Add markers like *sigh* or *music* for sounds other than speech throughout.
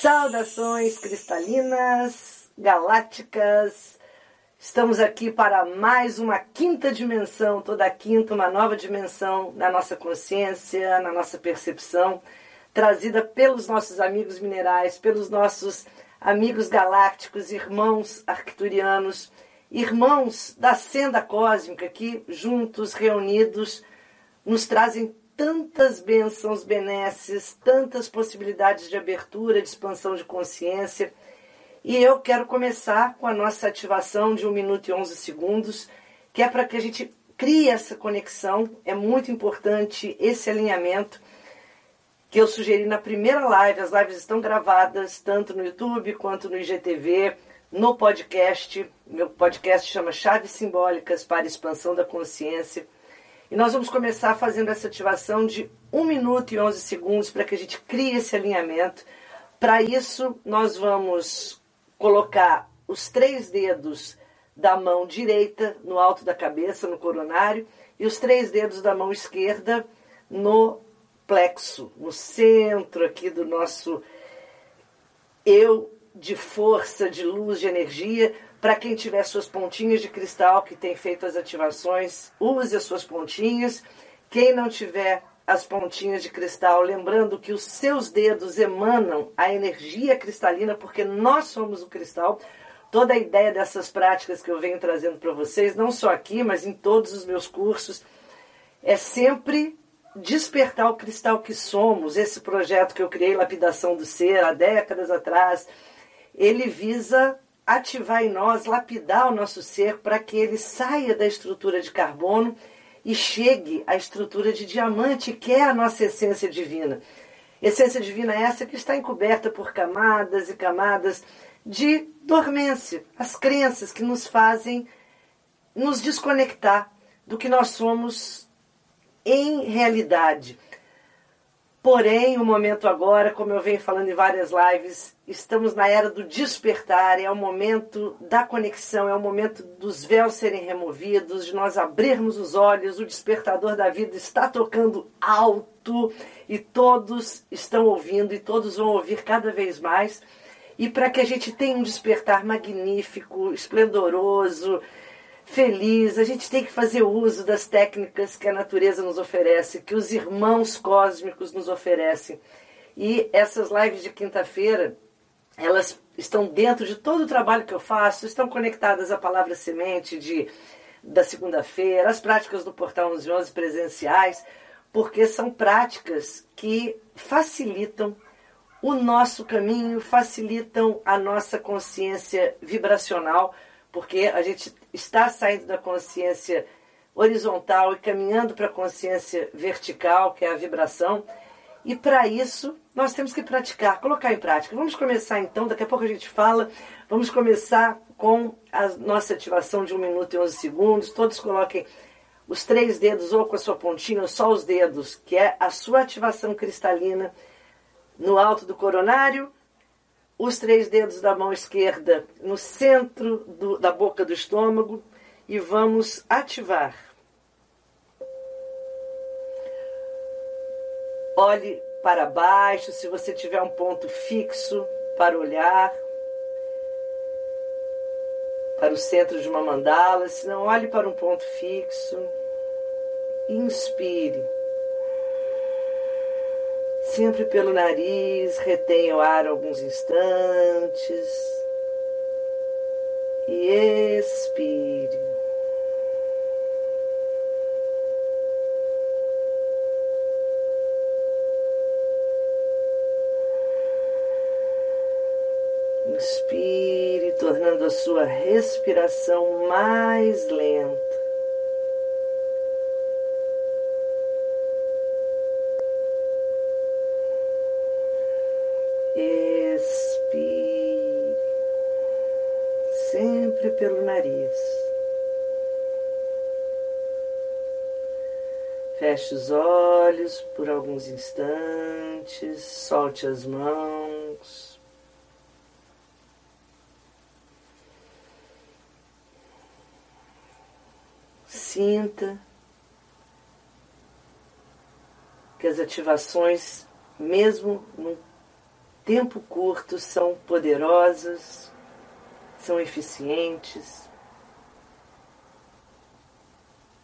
Saudações cristalinas, galácticas. Estamos aqui para mais uma quinta dimensão, toda quinta, uma nova dimensão na nossa consciência, na nossa percepção, trazida pelos nossos amigos minerais, pelos nossos amigos galácticos, irmãos arcturianos, irmãos da senda cósmica que juntos, reunidos, nos trazem tantas bênçãos, benesses, tantas possibilidades de abertura, de expansão de consciência. E eu quero começar com a nossa ativação de 1 minuto e 11 segundos, que é para que a gente crie essa conexão. É muito importante esse alinhamento que eu sugeri na primeira live. As lives estão gravadas tanto no YouTube quanto no IGTV, no podcast. Meu podcast chama Chaves Simbólicas para Expansão da Consciência. E nós vamos começar fazendo essa ativação de 1 minuto e 11 segundos para que a gente crie esse alinhamento. Para isso, nós vamos colocar os três dedos da mão direita no alto da cabeça, no coronário, e os três dedos da mão esquerda no plexo, no centro aqui do nosso eu de força, de luz, de energia, para quem tiver suas pontinhas de cristal que tem feito as ativações, use as suas pontinhas. Quem não tiver as pontinhas de cristal, lembrando que os seus dedos emanam a energia cristalina, porque nós somos o cristal. Toda a ideia dessas práticas que eu venho trazendo para vocês, não só aqui, mas em todos os meus cursos, é sempre despertar o cristal que somos. Esse projeto que eu criei, Lapidação do Ser, há décadas atrás, ele visa ativar em nós, lapidar o nosso ser para que ele saia da estrutura de carbono e chegue à estrutura de diamante, que é a nossa essência divina. Essência divina é essa que está encoberta por camadas e camadas de dormência, as crenças que nos fazem nos desconectar do que nós somos em realidade. Porém, o momento agora, como eu venho falando em várias lives, estamos na era do despertar, é o momento da conexão, é o momento dos véus serem removidos, de nós abrirmos os olhos, o despertador da vida está tocando alto e todos estão ouvindo e todos vão ouvir cada vez mais. E para que a gente tenha um despertar magnífico, esplendoroso, feliz, a gente tem que fazer uso das técnicas que a natureza nos oferece, que os irmãos cósmicos nos oferecem. E essas lives de quinta-feira, elas estão dentro de todo o trabalho que eu faço, estão conectadas à palavra semente de, da segunda-feira, as práticas do Portal 1111 presenciais, porque são práticas que facilitam o nosso caminho, facilitam a nossa consciência vibracional porque a gente está saindo da consciência horizontal e caminhando para a consciência vertical, que é a vibração. E para isso, nós temos que praticar, colocar em prática. Vamos começar então, daqui a pouco a gente fala. Vamos começar com a nossa ativação de 1 minuto e 11 segundos. Todos coloquem os três dedos ou com a sua pontinha, ou só os dedos, que é a sua ativação cristalina no alto do coronário os três dedos da mão esquerda no centro do, da boca do estômago e vamos ativar. Olhe para baixo, se você tiver um ponto fixo para olhar, para o centro de uma mandala, se não, olhe para um ponto fixo. Inspire. Sempre pelo nariz, retenha o ar alguns instantes e expire. Inspire, tornando a sua respiração mais lenta. Sempre pelo nariz. Feche os olhos por alguns instantes, solte as mãos. Sinta que as ativações, mesmo num tempo curto, são poderosas, são eficientes.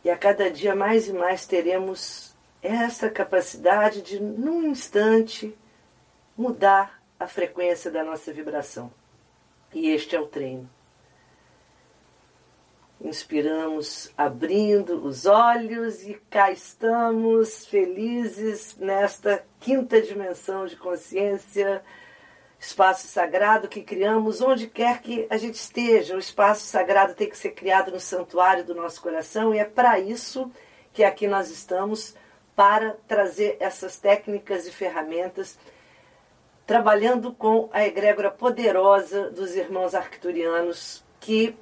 E a cada dia mais e mais teremos essa capacidade de, num instante, mudar a frequência da nossa vibração. E este é o treino. Inspiramos abrindo os olhos e cá estamos felizes nesta quinta dimensão de consciência, espaço sagrado que criamos onde quer que a gente esteja. O espaço sagrado tem que ser criado no santuário do nosso coração e é para isso que aqui nós estamos para trazer essas técnicas e ferramentas trabalhando com a egrégora poderosa dos irmãos arcturianos que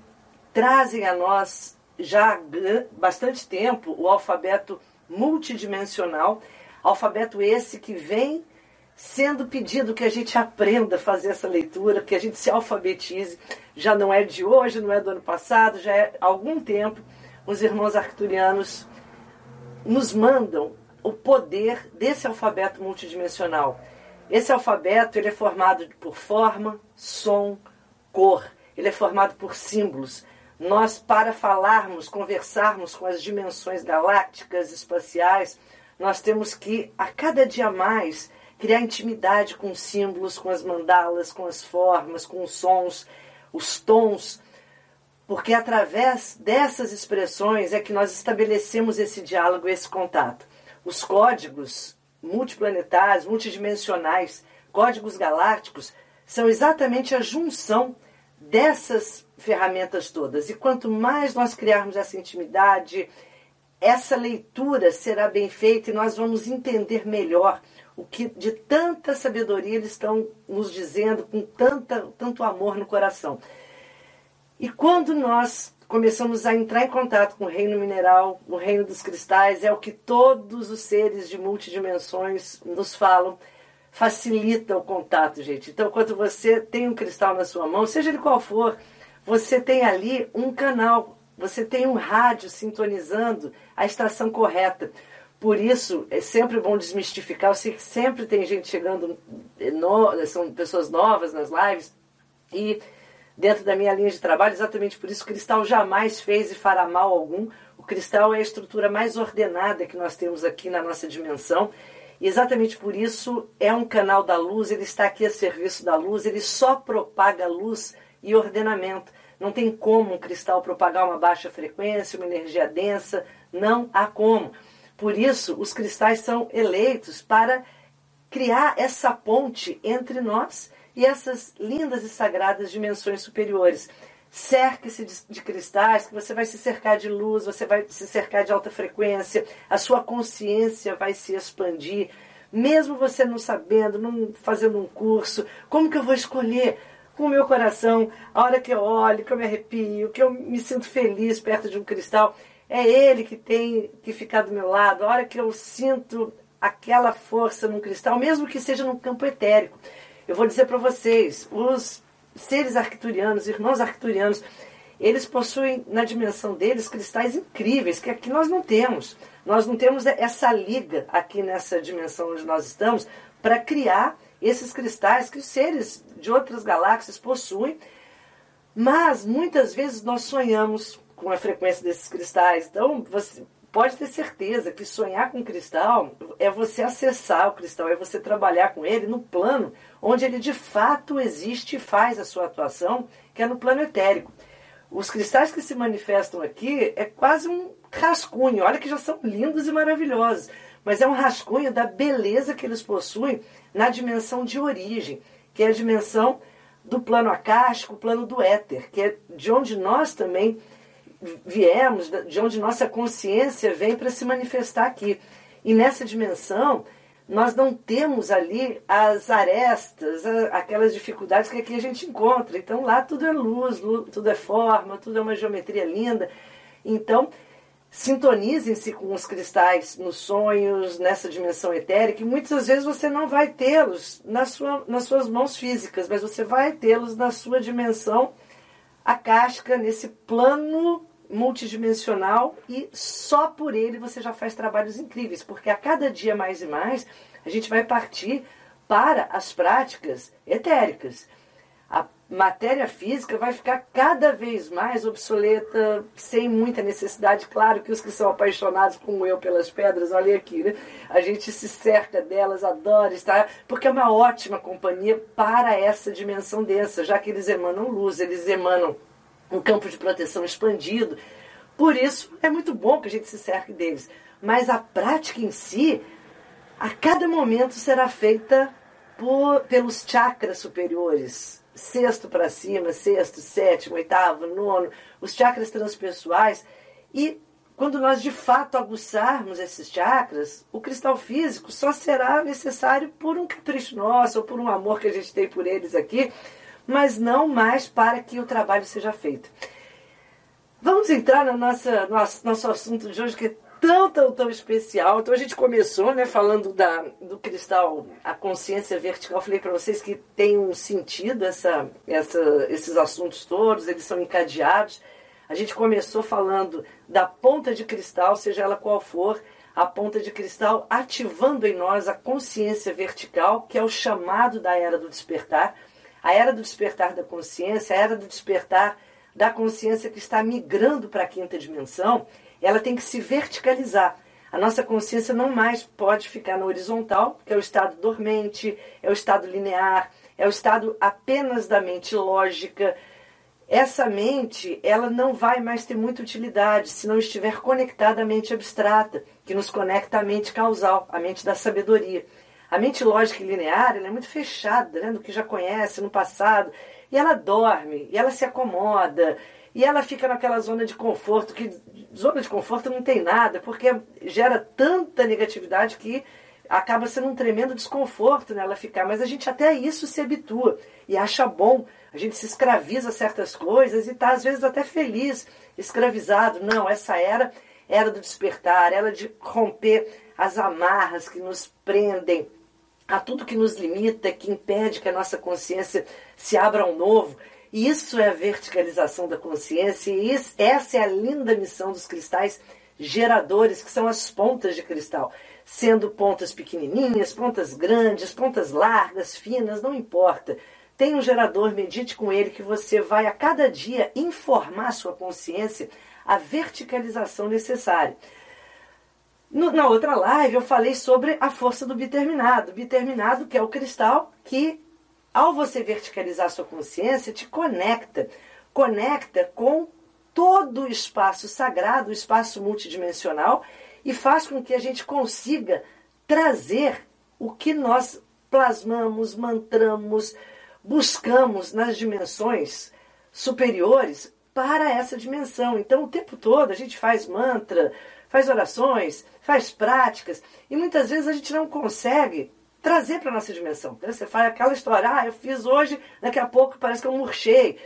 trazem a nós já há bastante tempo o alfabeto multidimensional, alfabeto esse que vem sendo pedido que a gente aprenda a fazer essa leitura, que a gente se alfabetize. Já não é de hoje, não é do ano passado, já é há algum tempo. Os irmãos arcturianos nos mandam o poder desse alfabeto multidimensional. Esse alfabeto ele é formado por forma, som, cor. Ele é formado por símbolos nós, para falarmos, conversarmos com as dimensões galácticas, espaciais, nós temos que, a cada dia mais, criar intimidade com os símbolos, com as mandalas, com as formas, com os sons, os tons, porque através dessas expressões é que nós estabelecemos esse diálogo, esse contato. Os códigos multiplanetários, multidimensionais, códigos galácticos, são exatamente a junção dessas ferramentas todas. E quanto mais nós criarmos essa intimidade, essa leitura será bem feita e nós vamos entender melhor o que de tanta sabedoria eles estão nos dizendo com tanta, tanto amor no coração. E quando nós começamos a entrar em contato com o reino mineral, o reino dos cristais, é o que todos os seres de multidimensões nos falam, facilita o contato, gente. Então, quando você tem um cristal na sua mão, seja ele qual for, você tem ali um canal, você tem um rádio sintonizando a estação correta. Por isso, é sempre bom desmistificar. Eu sei que sempre tem gente chegando, no, são pessoas novas nas lives, e dentro da minha linha de trabalho, exatamente por isso, o cristal jamais fez e fará mal algum. O cristal é a estrutura mais ordenada que nós temos aqui na nossa dimensão. E exatamente por isso é um canal da luz, ele está aqui a serviço da luz, ele só propaga luz e ordenamento. Não tem como um cristal propagar uma baixa frequência, uma energia densa, não há como. Por isso, os cristais são eleitos para criar essa ponte entre nós e essas lindas e sagradas dimensões superiores. Cerque-se de, cristais, que você vai se cercar de luz, você vai se cercar de alta frequência, a sua consciência vai se expandir. Mesmo você não sabendo, não fazendo um curso, como que eu vou escolher com o meu coração, a hora que eu olho, que eu me arrepio, que eu me sinto feliz perto de um cristal, é ele que tem que ficar do meu lado, a hora que eu sinto aquela força num cristal, mesmo que seja num campo etérico. Eu vou dizer para vocês, os seres arcturianos, irmãos arcturianos, eles possuem na dimensão deles cristais incríveis que aqui nós não temos. Nós não temos essa liga aqui nessa dimensão onde nós estamos para criar esses cristais que os seres de outras galáxias possuem, mas muitas vezes nós sonhamos com a frequência desses cristais. Então, você pode ter certeza que sonhar com cristal é você acessar o cristal, é você trabalhar com ele no plano onde ele de fato existe e faz a sua atuação, que é no plano etérico. Os cristais que se manifestam aqui é quase um rascunho. Olha que já são lindos e maravilhosos mas é um rascunho da beleza que eles possuem na dimensão de origem, que é a dimensão do plano acástico, o plano do éter, que é de onde nós também viemos, de onde nossa consciência vem para se manifestar aqui. E nessa dimensão, nós não temos ali as arestas, aquelas dificuldades que aqui a gente encontra. Então lá tudo é luz, tudo é forma, tudo é uma geometria linda. Então, sintonizem-se com os cristais nos sonhos, nessa dimensão etérica, e muitas vezes você não vai tê-los na sua, nas suas mãos físicas, mas você vai tê-los na sua dimensão acástica, nesse plano multidimensional e só por ele você já faz trabalhos incríveis, porque a cada dia mais e mais a gente vai partir para as práticas etéricas. A matéria física vai ficar cada vez mais obsoleta, sem muita necessidade. Claro que os que são apaixonados como eu pelas pedras, olha aqui, né? a gente se cerca delas, adora estar, porque é uma ótima companhia para essa dimensão densa, já que eles emanam luz, eles emanam um campo de proteção expandido. Por isso, é muito bom que a gente se cerque deles. Mas a prática em si, a cada momento será feita por, pelos chakras superiores. Sexto para cima, sexto, sétimo, oitavo, nono, os chakras transpessoais. E quando nós de fato aguçarmos esses chakras, o cristal físico só será necessário por um capricho nosso ou por um amor que a gente tem por eles aqui mas não mais para que o trabalho seja feito. Vamos entrar no nossa, nosso, nosso assunto de hoje, que é tão, tão, tão especial. Então a gente começou né, falando da, do cristal, a consciência vertical. Eu falei para vocês que tem um sentido essa, essa, esses assuntos todos, eles são encadeados. A gente começou falando da ponta de cristal, seja ela qual for, a ponta de cristal ativando em nós a consciência vertical, que é o chamado da era do despertar a era do despertar da consciência, a era do despertar da consciência que está migrando para a quinta dimensão, ela tem que se verticalizar. A nossa consciência não mais pode ficar na horizontal, que é o estado dormente, é o estado linear, é o estado apenas da mente lógica. Essa mente, ela não vai mais ter muita utilidade se não estiver conectada à mente abstrata, que nos conecta à mente causal, à mente da sabedoria. A mente lógica e linear é muito fechada, né, do que já conhece no passado, e ela dorme, e ela se acomoda, e ela fica naquela zona de conforto, que zona de conforto não tem nada, porque gera tanta negatividade que acaba sendo um tremendo desconforto nela ficar, mas a gente até isso se habitua e acha bom, a gente se escraviza a certas coisas e está às vezes até feliz, escravizado. Não, essa era era do despertar, era de romper as amarras que nos prendem a tudo que nos limita, que impede que a nossa consciência se abra ao novo. E isso é a verticalização da consciência, e isso, essa é a linda missão dos cristais geradores, que são as pontas de cristal. Sendo pontas pequenininhas, pontas grandes, pontas largas, finas, não importa. Tem um gerador, medite com ele, que você vai a cada dia informar sua consciência a verticalização necessária. No, na outra live eu falei sobre a força do biterminado. Biterminado que é o cristal que, ao você verticalizar sua consciência, te conecta. Conecta com todo o espaço sagrado, o espaço multidimensional, e faz com que a gente consiga trazer o que nós plasmamos, mantramos, buscamos nas dimensões superiores para essa dimensão. Então, o tempo todo a gente faz mantra, faz orações, faz práticas, e muitas vezes a gente não consegue trazer para a nossa dimensão. Você faz aquela história, ah, eu fiz hoje, daqui a pouco parece que eu murchei.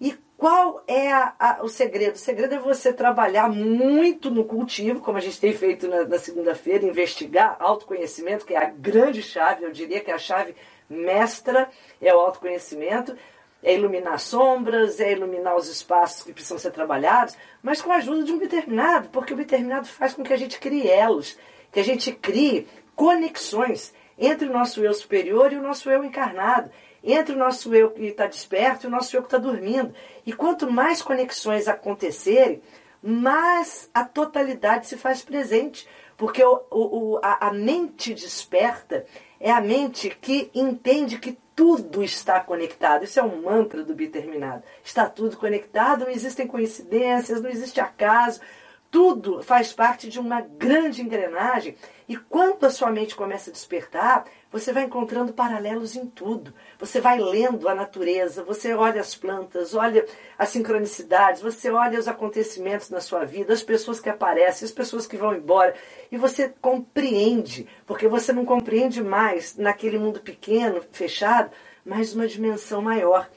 E qual é a, a, o segredo? O segredo é você trabalhar muito no cultivo, como a gente tem feito na, na segunda-feira, investigar autoconhecimento, que é a grande chave, eu diria que é a chave mestra é o autoconhecimento, é iluminar sombras, é iluminar os espaços que precisam ser trabalhados, mas com a ajuda de um determinado, porque o determinado faz com que a gente crie elos, que a gente crie conexões entre o nosso eu superior e o nosso eu encarnado, entre o nosso eu que está desperto e o nosso eu que está dormindo. E quanto mais conexões acontecerem, mais a totalidade se faz presente, porque o, o, a, a mente desperta é a mente que entende que tudo está conectado. Isso é um mantra do biterminado. Está tudo conectado, não existem coincidências, não existe acaso. Tudo faz parte de uma grande engrenagem. E quando a sua mente começa a despertar, você vai encontrando paralelos em tudo. Você vai lendo a natureza, você olha as plantas, olha as sincronicidades, você olha os acontecimentos na sua vida, as pessoas que aparecem, as pessoas que vão embora. E você compreende, porque você não compreende mais naquele mundo pequeno, fechado, mas uma dimensão maior.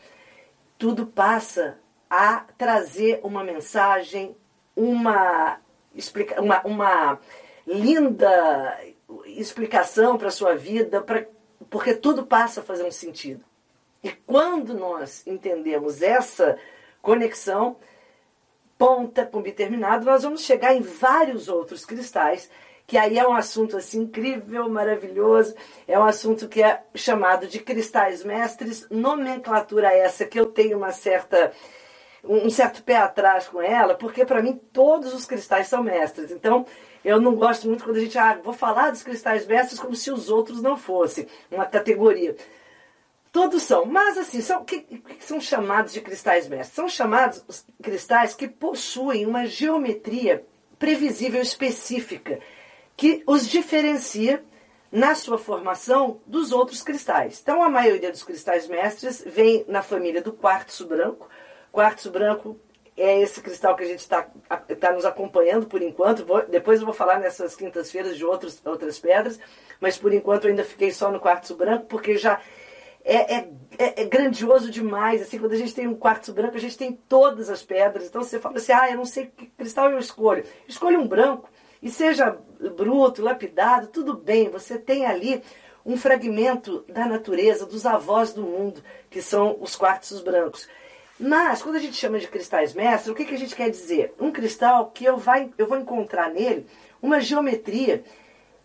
Tudo passa a trazer uma mensagem, uma, uma, uma linda explicação para a sua vida, pra, porque tudo passa a fazer um sentido. E quando nós entendemos essa conexão, ponta com determinado, nós vamos chegar em vários outros cristais, que aí é um assunto assim incrível, maravilhoso, é um assunto que é chamado de cristais mestres, nomenclatura essa que eu tenho uma certa um certo pé atrás com ela, porque para mim todos os cristais são mestres. Então, eu não gosto muito quando a gente, ah, vou falar dos cristais mestres como se os outros não fossem uma categoria. Todos são, mas assim, são que, que são chamados de cristais mestres? São chamados os cristais que possuem uma geometria previsível específica que os diferencia na sua formação dos outros cristais. Então, a maioria dos cristais mestres vem na família do quartzo branco, Quartzo branco é esse cristal que a gente está tá nos acompanhando por enquanto. Vou, depois eu vou falar nessas quintas-feiras de outros, outras pedras, mas por enquanto eu ainda fiquei só no quartzo branco, porque já é, é, é, é, grandioso demais. Assim, quando a gente tem um quartzo branco, a gente tem todas as pedras. Então você fala assim: ah, eu não sei que cristal eu escolho. Escolha um branco e seja bruto, lapidado, tudo bem. Você tem ali um fragmento da natureza, dos avós do mundo, que são os quartzos brancos. Mas, quando a gente chama de cristais mestres, o que, que a gente quer dizer? Um cristal que eu, vai, eu vou encontrar nele uma geometria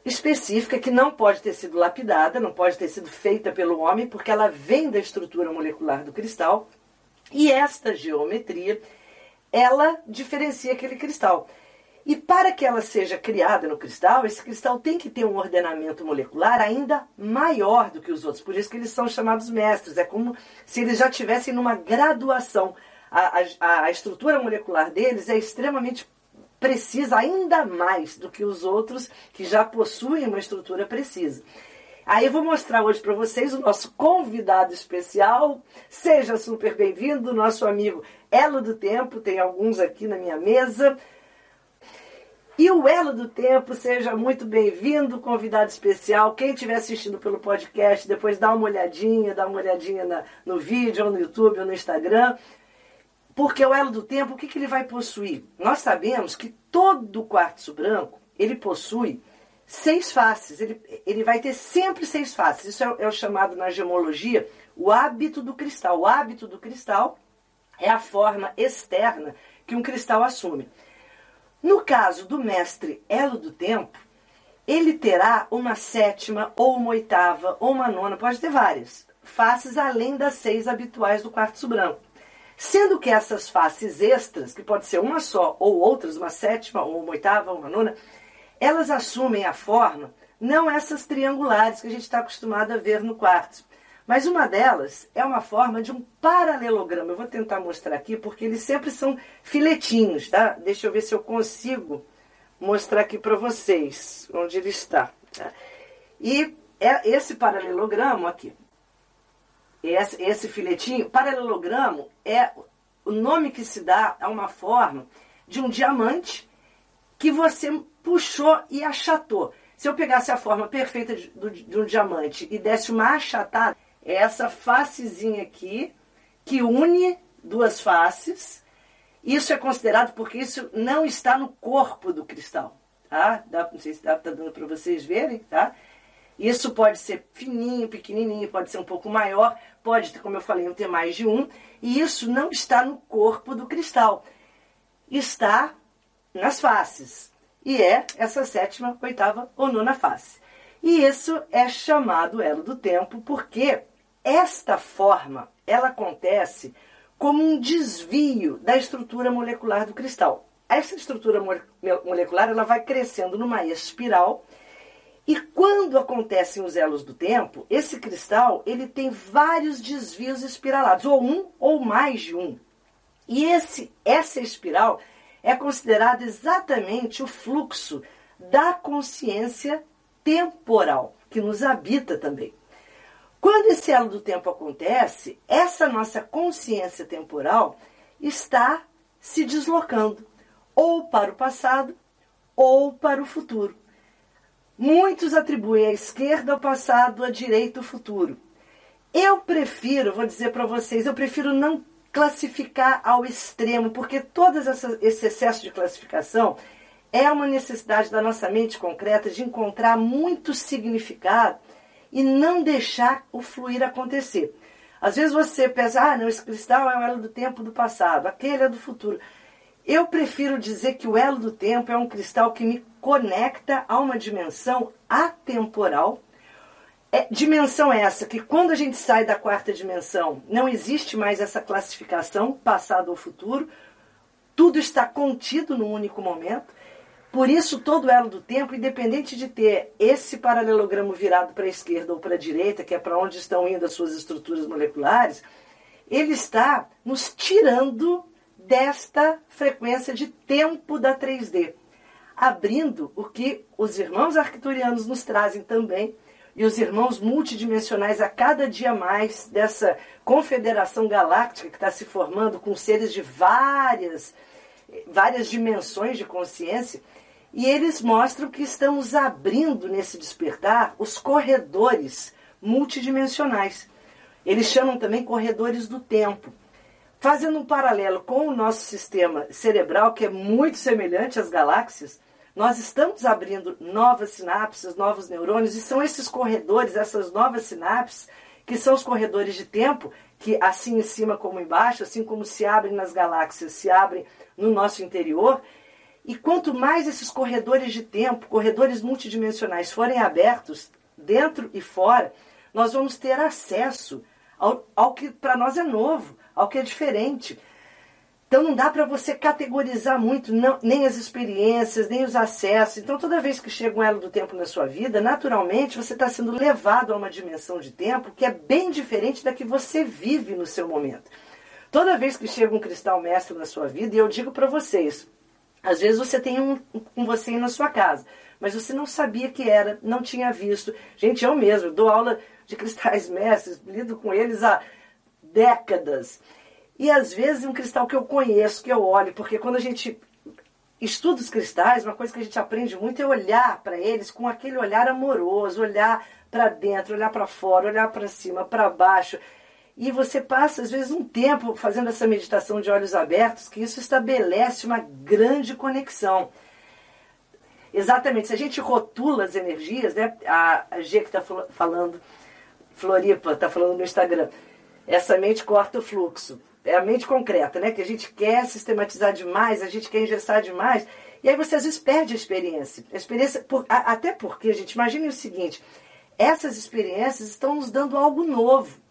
específica que não pode ter sido lapidada, não pode ter sido feita pelo homem, porque ela vem da estrutura molecular do cristal. E esta geometria, ela diferencia aquele cristal. E para que ela seja criada no cristal, esse cristal tem que ter um ordenamento molecular ainda maior do que os outros. Por isso que eles são chamados mestres. É como se eles já tivessem numa graduação. A, a, a estrutura molecular deles é extremamente precisa, ainda mais do que os outros que já possuem uma estrutura precisa. Aí eu vou mostrar hoje para vocês o nosso convidado especial. Seja super bem-vindo, nosso amigo Elo do Tempo. Tem alguns aqui na minha mesa. E o Elo do Tempo, seja muito bem-vindo, convidado especial. Quem estiver assistindo pelo podcast, depois dá uma olhadinha, dá uma olhadinha na, no vídeo, ou no YouTube, ou no Instagram. Porque o Elo do Tempo, o que, que ele vai possuir? Nós sabemos que todo quartzo branco, ele possui seis faces. Ele, ele vai ter sempre seis faces. Isso é, é o chamado na gemologia o hábito do cristal. O hábito do cristal é a forma externa que um cristal assume. No caso do mestre Elo do Tempo, ele terá uma sétima, ou uma oitava, ou uma nona, pode ter várias, faces além das seis habituais do quartzo branco. Sendo que essas faces extras, que pode ser uma só ou outras, uma sétima, ou uma oitava, ou uma nona, elas assumem a forma, não essas triangulares que a gente está acostumado a ver no quartzo, mas uma delas é uma forma de um paralelograma. Eu vou tentar mostrar aqui porque eles sempre são filetinhos, tá? Deixa eu ver se eu consigo mostrar aqui para vocês onde ele está. Tá? E é esse paralelogramo aqui, esse, filetinho, paralelogramo é o nome que se dá a uma forma de um diamante que você puxou e achatou. Se eu pegasse a forma perfeita de um diamante e desse uma achatada, é essa facezinha aqui que une duas faces. Isso é considerado porque isso não está no corpo do cristal, tá? Dá, não sei se dá, tá dando para vocês verem, tá? Isso pode ser fininho, pequenininho, pode ser um pouco maior, pode, como eu falei, ter mais de um. E isso não está no corpo do cristal. Está nas faces. E é essa sétima, oitava ou nona face. E isso é chamado elo do tempo porque esta forma, ela acontece como um desvio da estrutura molecular do cristal. Essa estrutura molecular ela vai crescendo numa espiral e quando acontecem os elos do tempo, esse cristal ele tem vários desvios espiralados, ou um ou mais de um. E esse, essa espiral é considerado exatamente o fluxo da consciência temporal que nos habita também. Quando esse elo do tempo acontece, essa nossa consciência temporal está se deslocando ou para o passado ou para o futuro. Muitos atribuem a esquerda ao passado, a direita ao futuro. Eu prefiro, vou dizer para vocês, eu prefiro não classificar ao extremo, porque todo esse excesso de classificação é uma necessidade da nossa mente concreta de encontrar muito significado e não deixar o fluir acontecer. Às vezes você pensa, ah, não, esse cristal é o elo do tempo do passado, aquele é do futuro. Eu prefiro dizer que o elo do tempo é um cristal que me conecta a uma dimensão atemporal. É, dimensão essa que quando a gente sai da quarta dimensão, não existe mais essa classificação, passado ou futuro, tudo está contido num único momento. Por isso, todo elo do tempo, independente de ter esse paralelogramo virado para a esquerda ou para a direita, que é para onde estão indo as suas estruturas moleculares, ele está nos tirando desta frequência de tempo da 3D, abrindo o que os irmãos arcturianos nos trazem também, e os irmãos multidimensionais a cada dia mais dessa confederação galáctica que está se formando com seres de várias, várias dimensões de consciência, e eles mostram que estamos abrindo nesse despertar os corredores multidimensionais. Eles chamam também corredores do tempo. Fazendo um paralelo com o nosso sistema cerebral, que é muito semelhante às galáxias, nós estamos abrindo novas sinapses, novos neurônios, e são esses corredores, essas novas sinapses, que são os corredores de tempo, que assim em cima como embaixo, assim como se abrem nas galáxias, se abrem no nosso interior. E quanto mais esses corredores de tempo, corredores multidimensionais forem abertos, dentro e fora, nós vamos ter acesso ao, ao que para nós é novo, ao que é diferente. Então não dá para você categorizar muito, não, nem as experiências, nem os acessos. Então toda vez que chega um elo do tempo na sua vida, naturalmente você está sendo levado a uma dimensão de tempo que é bem diferente da que você vive no seu momento. Toda vez que chega um cristal mestre na sua vida, e eu digo para vocês, às vezes você tem um com você na sua casa, mas você não sabia que era, não tinha visto. Gente, eu mesmo dou aula de cristais *laughs* mestres, lido com eles há décadas. E às vezes um cristal que eu conheço, que eu olho, porque quando a gente estuda os cristais, uma coisa que a gente aprende muito é olhar para eles com aquele olhar amoroso, olhar para dentro, olhar para fora, olhar para cima, para baixo. E você passa, às vezes, um tempo fazendo essa meditação de olhos abertos, que isso estabelece uma grande conexão. Exatamente, se a gente rotula as energias, né? A, a G que está falando, Floripa, está falando no Instagram, essa mente corta o fluxo. É a mente concreta, né? Que a gente quer sistematizar demais, a gente quer engessar demais. E aí você às vezes perde a experiência. A experiência por, a, até porque, gente, imagine o seguinte: essas experiências estão nos dando algo novo.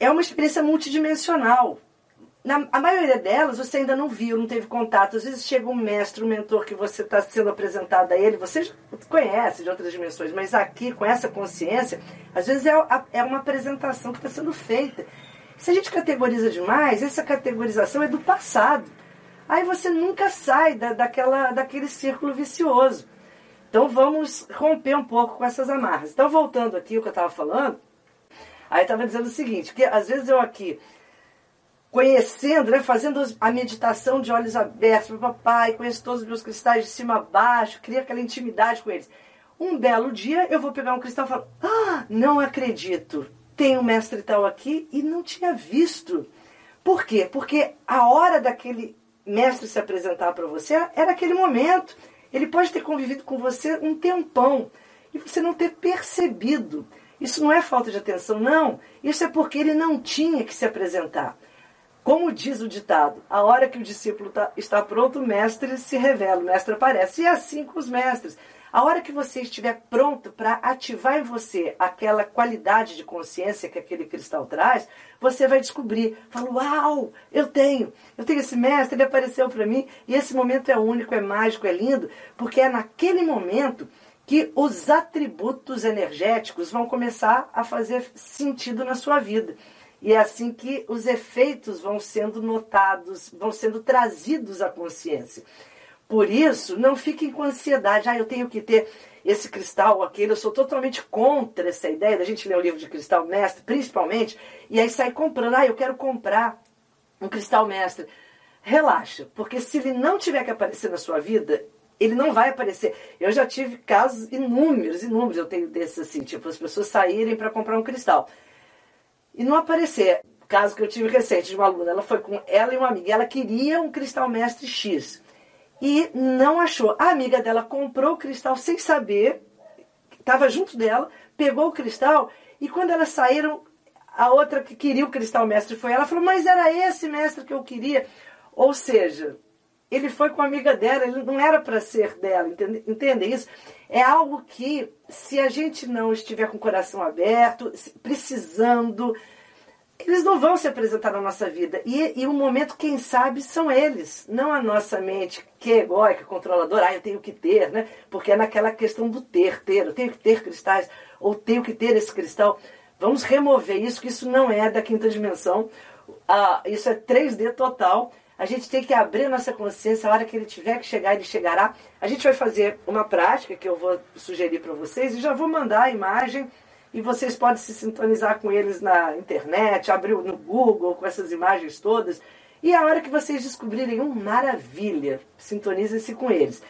É uma experiência multidimensional. Na, a maioria delas você ainda não viu, não teve contato. Às vezes chega um mestre, um mentor que você está sendo apresentado a ele, você já conhece de outras dimensões, mas aqui, com essa consciência, às vezes é, é uma apresentação que está sendo feita. Se a gente categoriza demais, essa categorização é do passado. Aí você nunca sai da, daquela, daquele círculo vicioso. Então vamos romper um pouco com essas amarras. Então, voltando aqui o que eu estava falando, aí estava dizendo o seguinte, que às vezes eu aqui conhecendo, né, fazendo a meditação de olhos abertos papai, conheço todos os meus cristais de cima a baixo, cria aquela intimidade com eles. Um belo dia eu vou pegar um cristal e falo, ah, não acredito, tem um mestre tal aqui e não tinha visto. Por quê? Porque a hora daquele mestre se apresentar para você era aquele momento. Ele pode ter convivido com você um tempão e você não ter percebido. Isso não é falta de atenção, não. Isso é porque ele não tinha que se apresentar. Como diz o ditado, a hora que o discípulo tá, está pronto, o mestre se revela, o mestre aparece. E é assim com os mestres. A hora que você estiver pronto para ativar em você aquela qualidade de consciência que aquele cristal traz, você vai descobrir, fala, uau, eu tenho, eu tenho esse mestre, ele apareceu para mim, e esse momento é único, é mágico, é lindo, porque é naquele momento que os atributos energéticos vão começar a fazer sentido na sua vida. E é assim que os efeitos vão sendo notados, vão sendo trazidos à consciência. Por isso, não fiquem com ansiedade. Ah, eu tenho que ter esse cristal ou aquele. Eu sou totalmente contra essa ideia da gente ler o livro de cristal mestre, principalmente, e aí sai comprando. Ah, eu quero comprar um cristal mestre. Relaxa, porque se ele não tiver que aparecer na sua vida, ele não vai aparecer. Eu já tive casos inúmeros, inúmeros, eu tenho desses assim, tipo, as pessoas saírem para comprar um cristal e não aparecer. Caso que eu tive recente de uma aluna, ela foi com ela e uma amiga, ela queria um cristal mestre X e não achou. A amiga dela comprou o cristal sem saber, estava junto dela, pegou o cristal e quando elas saíram, a outra que queria o cristal mestre foi ela, falou: Mas era esse mestre que eu queria. Ou seja, ele foi com a amiga dela, ele não era para ser dela, entende, entende isso? É algo que, se a gente não estiver com o coração aberto, precisando, eles não vão se apresentar na nossa vida. E, e o momento, quem sabe, são eles, não a nossa mente, que é egóica, controladora, ah, eu tenho que ter, né? Porque é naquela questão do ter, ter, eu tenho que ter cristais, ou tenho que ter esse cristal. Vamos remover isso, que isso não é da quinta dimensão, ah, isso é 3D total. A gente tem que abrir nossa consciência, a hora que ele tiver que chegar, ele chegará. A gente vai fazer uma prática que eu vou sugerir para vocês e já vou mandar a imagem e vocês podem se sintonizar com eles na internet, abrir no Google com essas imagens todas. E a hora que vocês descobrirem um maravilha, sintonizem-se com eles.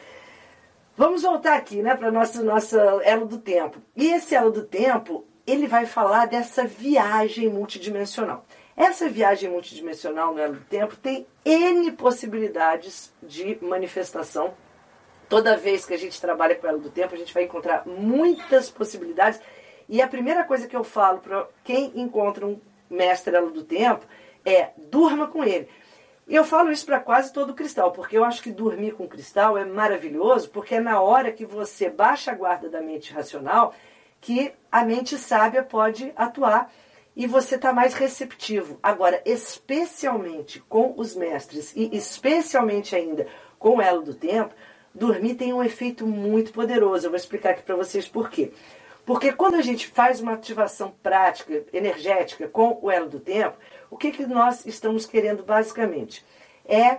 Vamos voltar aqui, né, para nosso nosso elo do tempo. E esse elo do tempo, ele vai falar dessa viagem multidimensional. Essa viagem multidimensional no elo do tempo tem N possibilidades de manifestação. Toda vez que a gente trabalha com o elo do tempo, a gente vai encontrar muitas possibilidades e a primeira coisa que eu falo para quem encontra um mestre elo do tempo é durma com ele. E eu falo isso para quase todo cristal, porque eu acho que dormir com cristal é maravilhoso, porque é na hora que você baixa a guarda da mente racional que a mente sábia pode atuar e você está mais receptivo. Agora, especialmente com os mestres e especialmente ainda com o elo do tempo, dormir tem um efeito muito poderoso. Eu vou explicar aqui para vocês por quê. Porque quando a gente faz uma ativação prática, energética com o elo do tempo, o que, que nós estamos querendo basicamente? É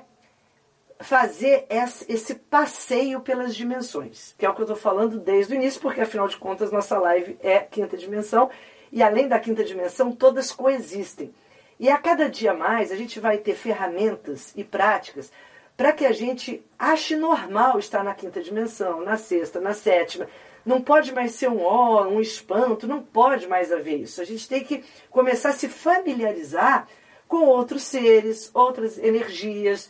fazer esse passeio pelas dimensões, que é o que eu estou falando desde o início, porque afinal de contas nossa live é quinta dimensão, e além da quinta dimensão, todas coexistem. E a cada dia mais a gente vai ter ferramentas e práticas para que a gente ache normal estar na quinta dimensão, na sexta, na sétima, não pode mais ser um ó, um espanto, não pode mais haver isso. A gente tem que começar a se familiarizar com outros seres, outras energias,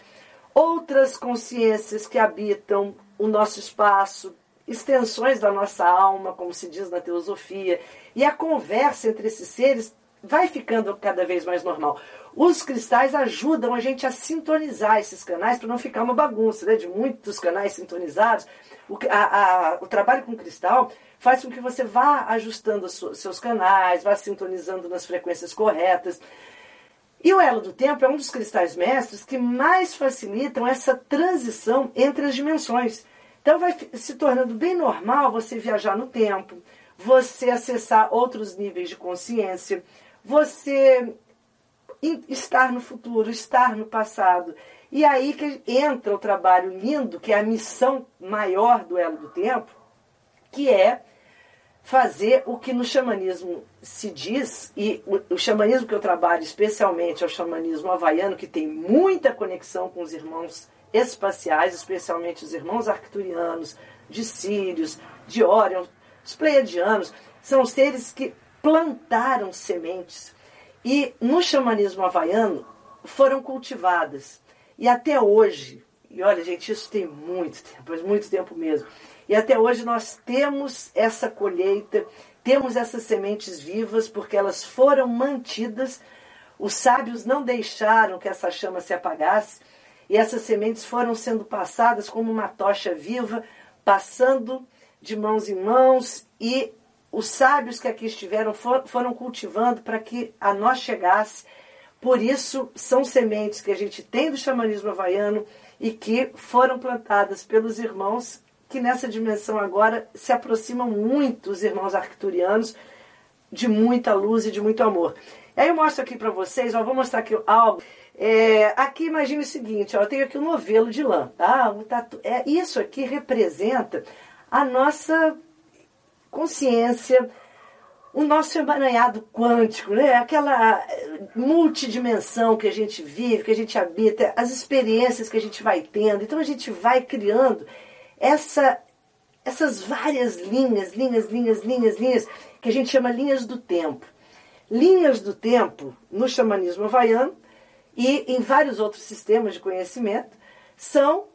outras consciências que habitam o nosso espaço, extensões da nossa alma, como se diz na teosofia. E a conversa entre esses seres vai ficando cada vez mais normal. Os cristais ajudam a gente a sintonizar esses canais para não ficar uma bagunça, né? De muitos canais sintonizados. O, a, a, o trabalho com cristal faz com que você vá ajustando seus canais, vá sintonizando nas frequências corretas. E o elo do tempo é um dos cristais mestres que mais facilitam essa transição entre as dimensões. Então vai se tornando bem normal você viajar no tempo, você acessar outros níveis de consciência, você estar no futuro, estar no passado. E aí que entra o trabalho lindo, que é a missão maior do Elo do Tempo, que é fazer o que no xamanismo se diz, e o, xamanismo que eu trabalho especialmente é o xamanismo havaiano, que tem muita conexão com os irmãos espaciais, especialmente os irmãos arcturianos, de Sírios, de Órion, os pleiadianos, são seres que plantaram sementes e no xamanismo havaiano foram cultivadas. E até hoje, e olha, gente, isso tem muito tempo, muito tempo mesmo. E até hoje nós temos essa colheita, temos essas sementes vivas, porque elas foram mantidas. Os sábios não deixaram que essa chama se apagasse, e essas sementes foram sendo passadas como uma tocha viva, passando de mãos em mãos e os sábios que aqui estiveram foram cultivando para que a nós chegasse. Por isso, são sementes que a gente tem do xamanismo havaiano e que foram plantadas pelos irmãos que nessa dimensão agora se aproximam muito, os irmãos arcturianos, de muita luz e de muito amor. E aí eu mostro aqui para vocês, ó, vou mostrar aqui algo. É, aqui imagine o seguinte, ó, eu tenho aqui um novelo de lã, tá? Um tatu... é, isso aqui representa a nossa consciência, o nosso emaranhado quântico, né? aquela eh, multidimensão que a gente vive, que a gente habita, as experiências que a gente vai tendo. Então a gente vai criando essa, essas várias linhas, linhas, linhas, linhas, linhas, que a gente chama linhas do tempo. Linhas do tempo, no xamanismo havaiano e em vários outros sistemas de conhecimento, são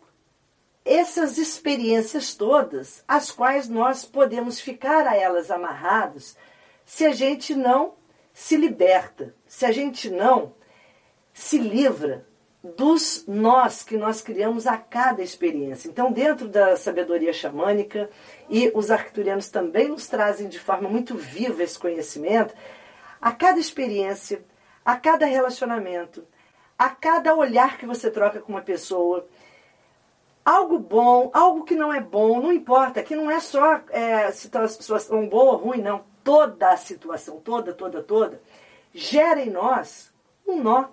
essas experiências todas, as quais nós podemos ficar a elas amarrados se a gente não se liberta, se a gente não se livra dos nós que nós criamos a cada experiência. Então, dentro da sabedoria xamânica, e os arcturianos também nos trazem de forma muito viva esse conhecimento, a cada experiência, a cada relacionamento, a cada olhar que você troca com uma pessoa, algo bom, algo que não é bom, não importa, que não é só é, situação boa ou ruim, não toda a situação, toda, toda, toda, gera em nós um nó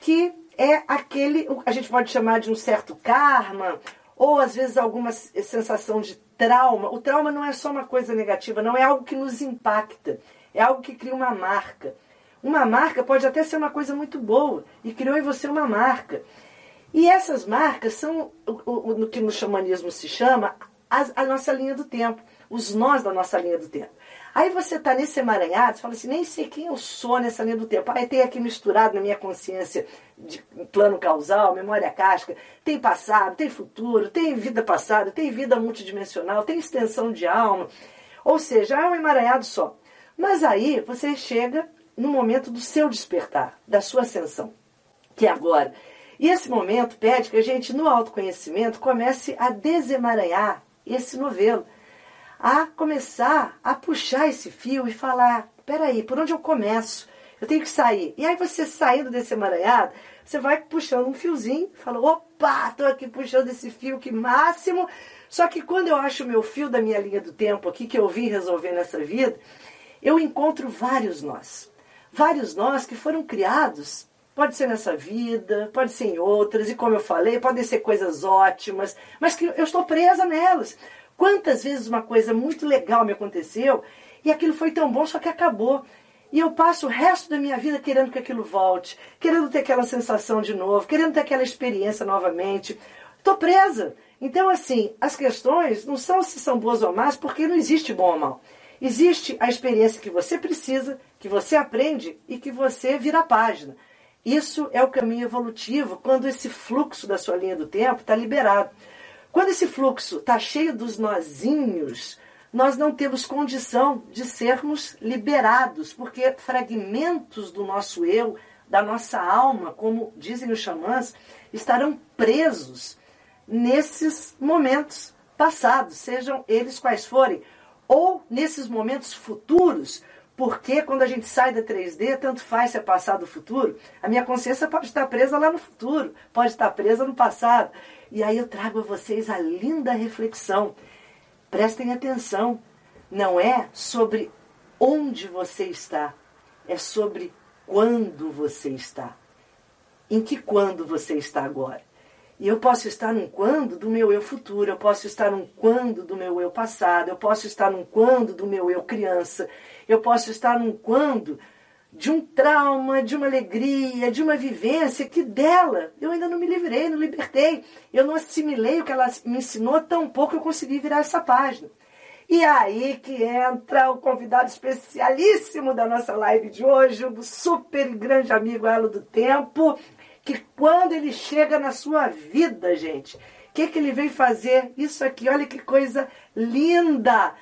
que é aquele, a gente pode chamar de um certo karma, ou às vezes alguma sensação de trauma. O trauma não é só uma coisa negativa, não é algo que nos impacta, é algo que cria uma marca. Uma marca pode até ser uma coisa muito boa e criou em você uma marca. E essas marcas são o, o, que no xamanismo se chama a, a nossa linha do tempo, os nós da nossa linha do tempo. Aí você está nesse emaranhado, você fala assim, nem sei quem eu sou nessa linha do tempo. Aí tem aqui misturado na minha consciência de plano causal, memória casca, tem passado, tem futuro, tem vida passada, tem vida multidimensional, tem extensão de alma. Ou seja, é um emaranhado só. Mas aí você chega no momento do seu despertar, da sua ascensão, que é agora. E esse momento pede que a gente, no autoconhecimento, comece a desemaranhar esse novelo a começar a puxar esse fio e falar: peraí, por onde eu começo? Eu tenho que sair. E aí você saindo desse emaranhado, você vai puxando um fiozinho, fala: opa, estou aqui puxando esse fio, que máximo. Só que quando eu acho o meu fio da minha linha do tempo aqui, que eu vim resolver nessa vida, eu encontro vários nós. Vários nós que foram criados Pode ser nessa vida, pode ser em outras, e como eu falei, podem ser coisas ótimas, mas que eu estou presa nelas. Quantas vezes uma coisa muito legal me aconteceu e aquilo foi tão bom, só que acabou. E eu passo o resto da minha vida querendo que aquilo volte, querendo ter aquela sensação de novo, querendo ter aquela experiência novamente. Estou presa. Então, assim, as questões não são se são boas ou más, porque não existe bom ou mal. Existe a experiência que você precisa, que você aprende e que você vira a página. Isso é o caminho evolutivo quando esse fluxo da sua linha do tempo está liberado. Quando esse fluxo está cheio dos nozinhos, nós não temos condição de sermos liberados, porque fragmentos do nosso eu, da nossa alma, como dizem os xamãs, estarão presos nesses momentos passados, sejam eles quais forem, ou nesses momentos futuros, porque quando a gente sai da 3D, tanto faz se é passado ou futuro, a minha consciência pode estar presa lá no futuro, pode estar presa no passado. E aí eu trago a vocês a linda reflexão. Prestem atenção. Não é sobre onde você está, é sobre quando você está. Em que quando você está agora? E eu posso estar num quando do meu eu futuro, eu posso estar num quando do meu eu passado, eu posso estar num quando do meu eu criança, eu posso estar num quando de um trauma, de uma alegria, de uma vivência que dela eu ainda não me livrei, não libertei. Eu não assimilei o que ela me ensinou, tão pouco eu consegui virar essa página. E aí que entra o convidado especialíssimo da nossa live de hoje, o super grande amigo Elo do Tempo, que quando ele chega na sua vida, gente, o que, que ele vem fazer? Isso aqui, olha que coisa linda!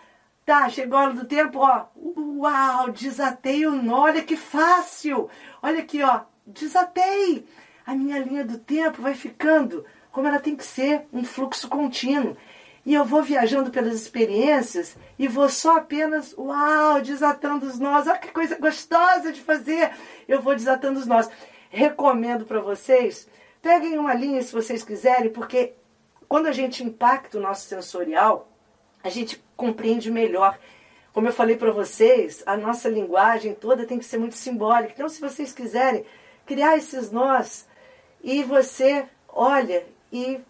Tá, chegou a hora do tempo, ó. Uau, desatei o nó, olha que fácil. Olha aqui, ó, desatei. A minha linha do tempo vai ficando como ela tem que ser, um fluxo contínuo. E eu vou viajando pelas experiências e vou só apenas, uau, desatando os nós. Olha que coisa gostosa de fazer. Eu vou desatando os nós. Recomendo para vocês, peguem uma linha se vocês quiserem, porque quando a gente impacta o nosso sensorial, a gente compreende melhor Como eu falei para vocês, a nossa linguagem toda tem que ser muito simbólica. Então, se vocês quiserem criar esses nós e você olha e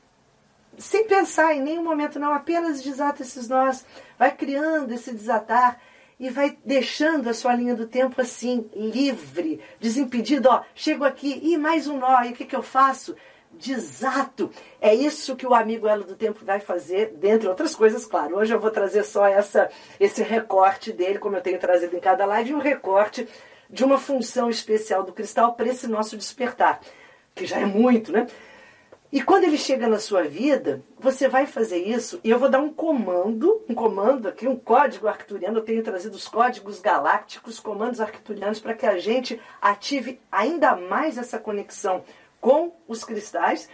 sem pensar em nenhum momento não, apenas desata esses nós, vai criando esse desatar e vai deixando a sua linha do tempo assim, livre, desimpedido, ó, chego aqui, e mais um nó, e o que, que eu faço? Desato. É isso que o amigo Elo do Tempo vai fazer, dentre outras coisas, claro. Hoje eu vou trazer só essa, esse recorte dele, como eu tenho trazido em cada live, um recorte de uma função especial do cristal para esse nosso despertar, que já é muito, né? E quando ele chega na sua vida, você vai fazer isso e eu vou dar um comando, um comando aqui, um código arcturiano. Eu tenho trazido os códigos galácticos, comandos arcturianos, para que a gente ative ainda mais essa conexão com os cristais.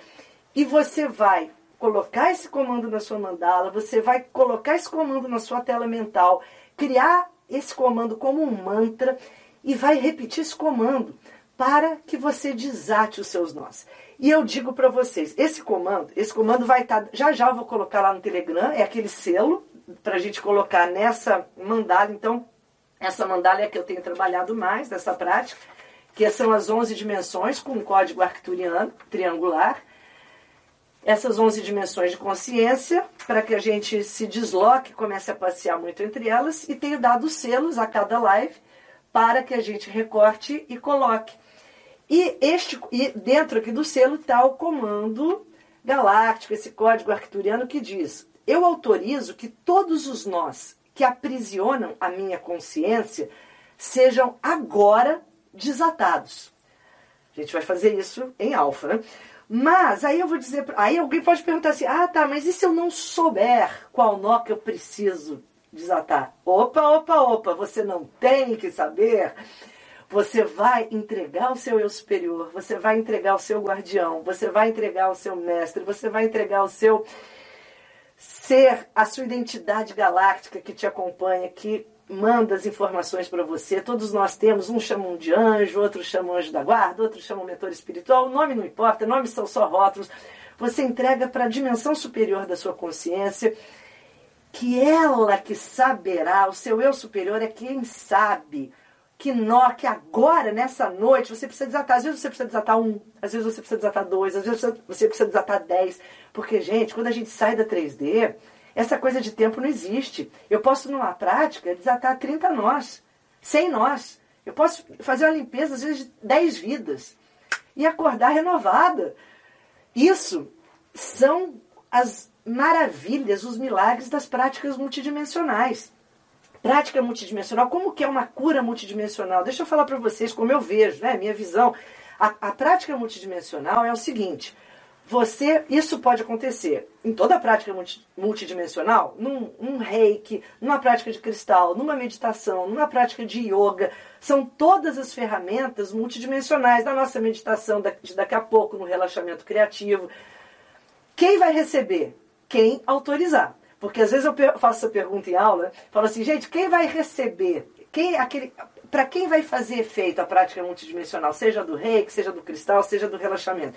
E você vai colocar esse comando na sua mandala, você vai colocar esse comando na sua tela mental, criar esse comando como um mantra e vai repetir esse comando para que você desate os seus nós. E eu digo para vocês, esse comando, esse comando vai estar, tá, já já eu vou colocar lá no Telegram, é aquele selo para a gente colocar nessa mandala. Então, essa mandala é a que eu tenho trabalhado mais nessa prática, que são as 11 dimensões com o código arcturiano triangular. Essas 11 dimensões de consciência, para que a gente se desloque, comece a passear muito entre elas, e tenho dado selos a cada live para que a gente recorte e coloque. E, este, e dentro aqui do selo está o comando galáctico, esse código arcturiano que diz: Eu autorizo que todos os nós que aprisionam a minha consciência sejam agora desatados. A gente vai fazer isso em alfa, né? Mas aí eu vou dizer, aí alguém pode perguntar assim: "Ah, tá, mas e se eu não souber qual nó que eu preciso desatar?" Opa, opa, opa, você não tem que saber. Você vai entregar o seu eu superior, você vai entregar o seu guardião, você vai entregar o seu mestre, você vai entregar o seu ser, a sua identidade galáctica que te acompanha, que manda as informações para você. Todos nós temos, uns chamam de anjo, outros chamam anjo da guarda, outros chamam mentor espiritual. O nome não importa, nomes são só rótulos. Você entrega para a dimensão superior da sua consciência, que ela que saberá, o seu eu superior é quem sabe que nó, que agora, nessa noite, você precisa desatar. Às vezes você precisa desatar um, às vezes você precisa desatar dois, às vezes você precisa desatar dez. Porque, gente, quando a gente sai da 3D, essa coisa de tempo não existe. Eu posso, numa prática, desatar 30 nós, 100 nós. Eu posso fazer uma limpeza, às vezes, de 10 vidas. E acordar renovada. Isso são as maravilhas, os milagres das práticas multidimensionais prática multidimensional, como que é uma cura multidimensional? Deixa eu falar para vocês como eu vejo, né? Minha visão. A, a, prática multidimensional é o seguinte: você, isso pode acontecer em toda a prática multi, multidimensional, num um reiki, numa prática de cristal, numa meditação, numa prática de yoga. São todas as ferramentas multidimensionais da nossa meditação de daqui a pouco, no relaxamento criativo. Quem vai receber? Quem autorizar. Porque às vezes eu faço essa pergunta em aula, falo assim, gente, quem vai receber? Quem aquele para quem vai fazer efeito a prática multidimensional, seja do reiki, seja do cristal, seja do relaxamento?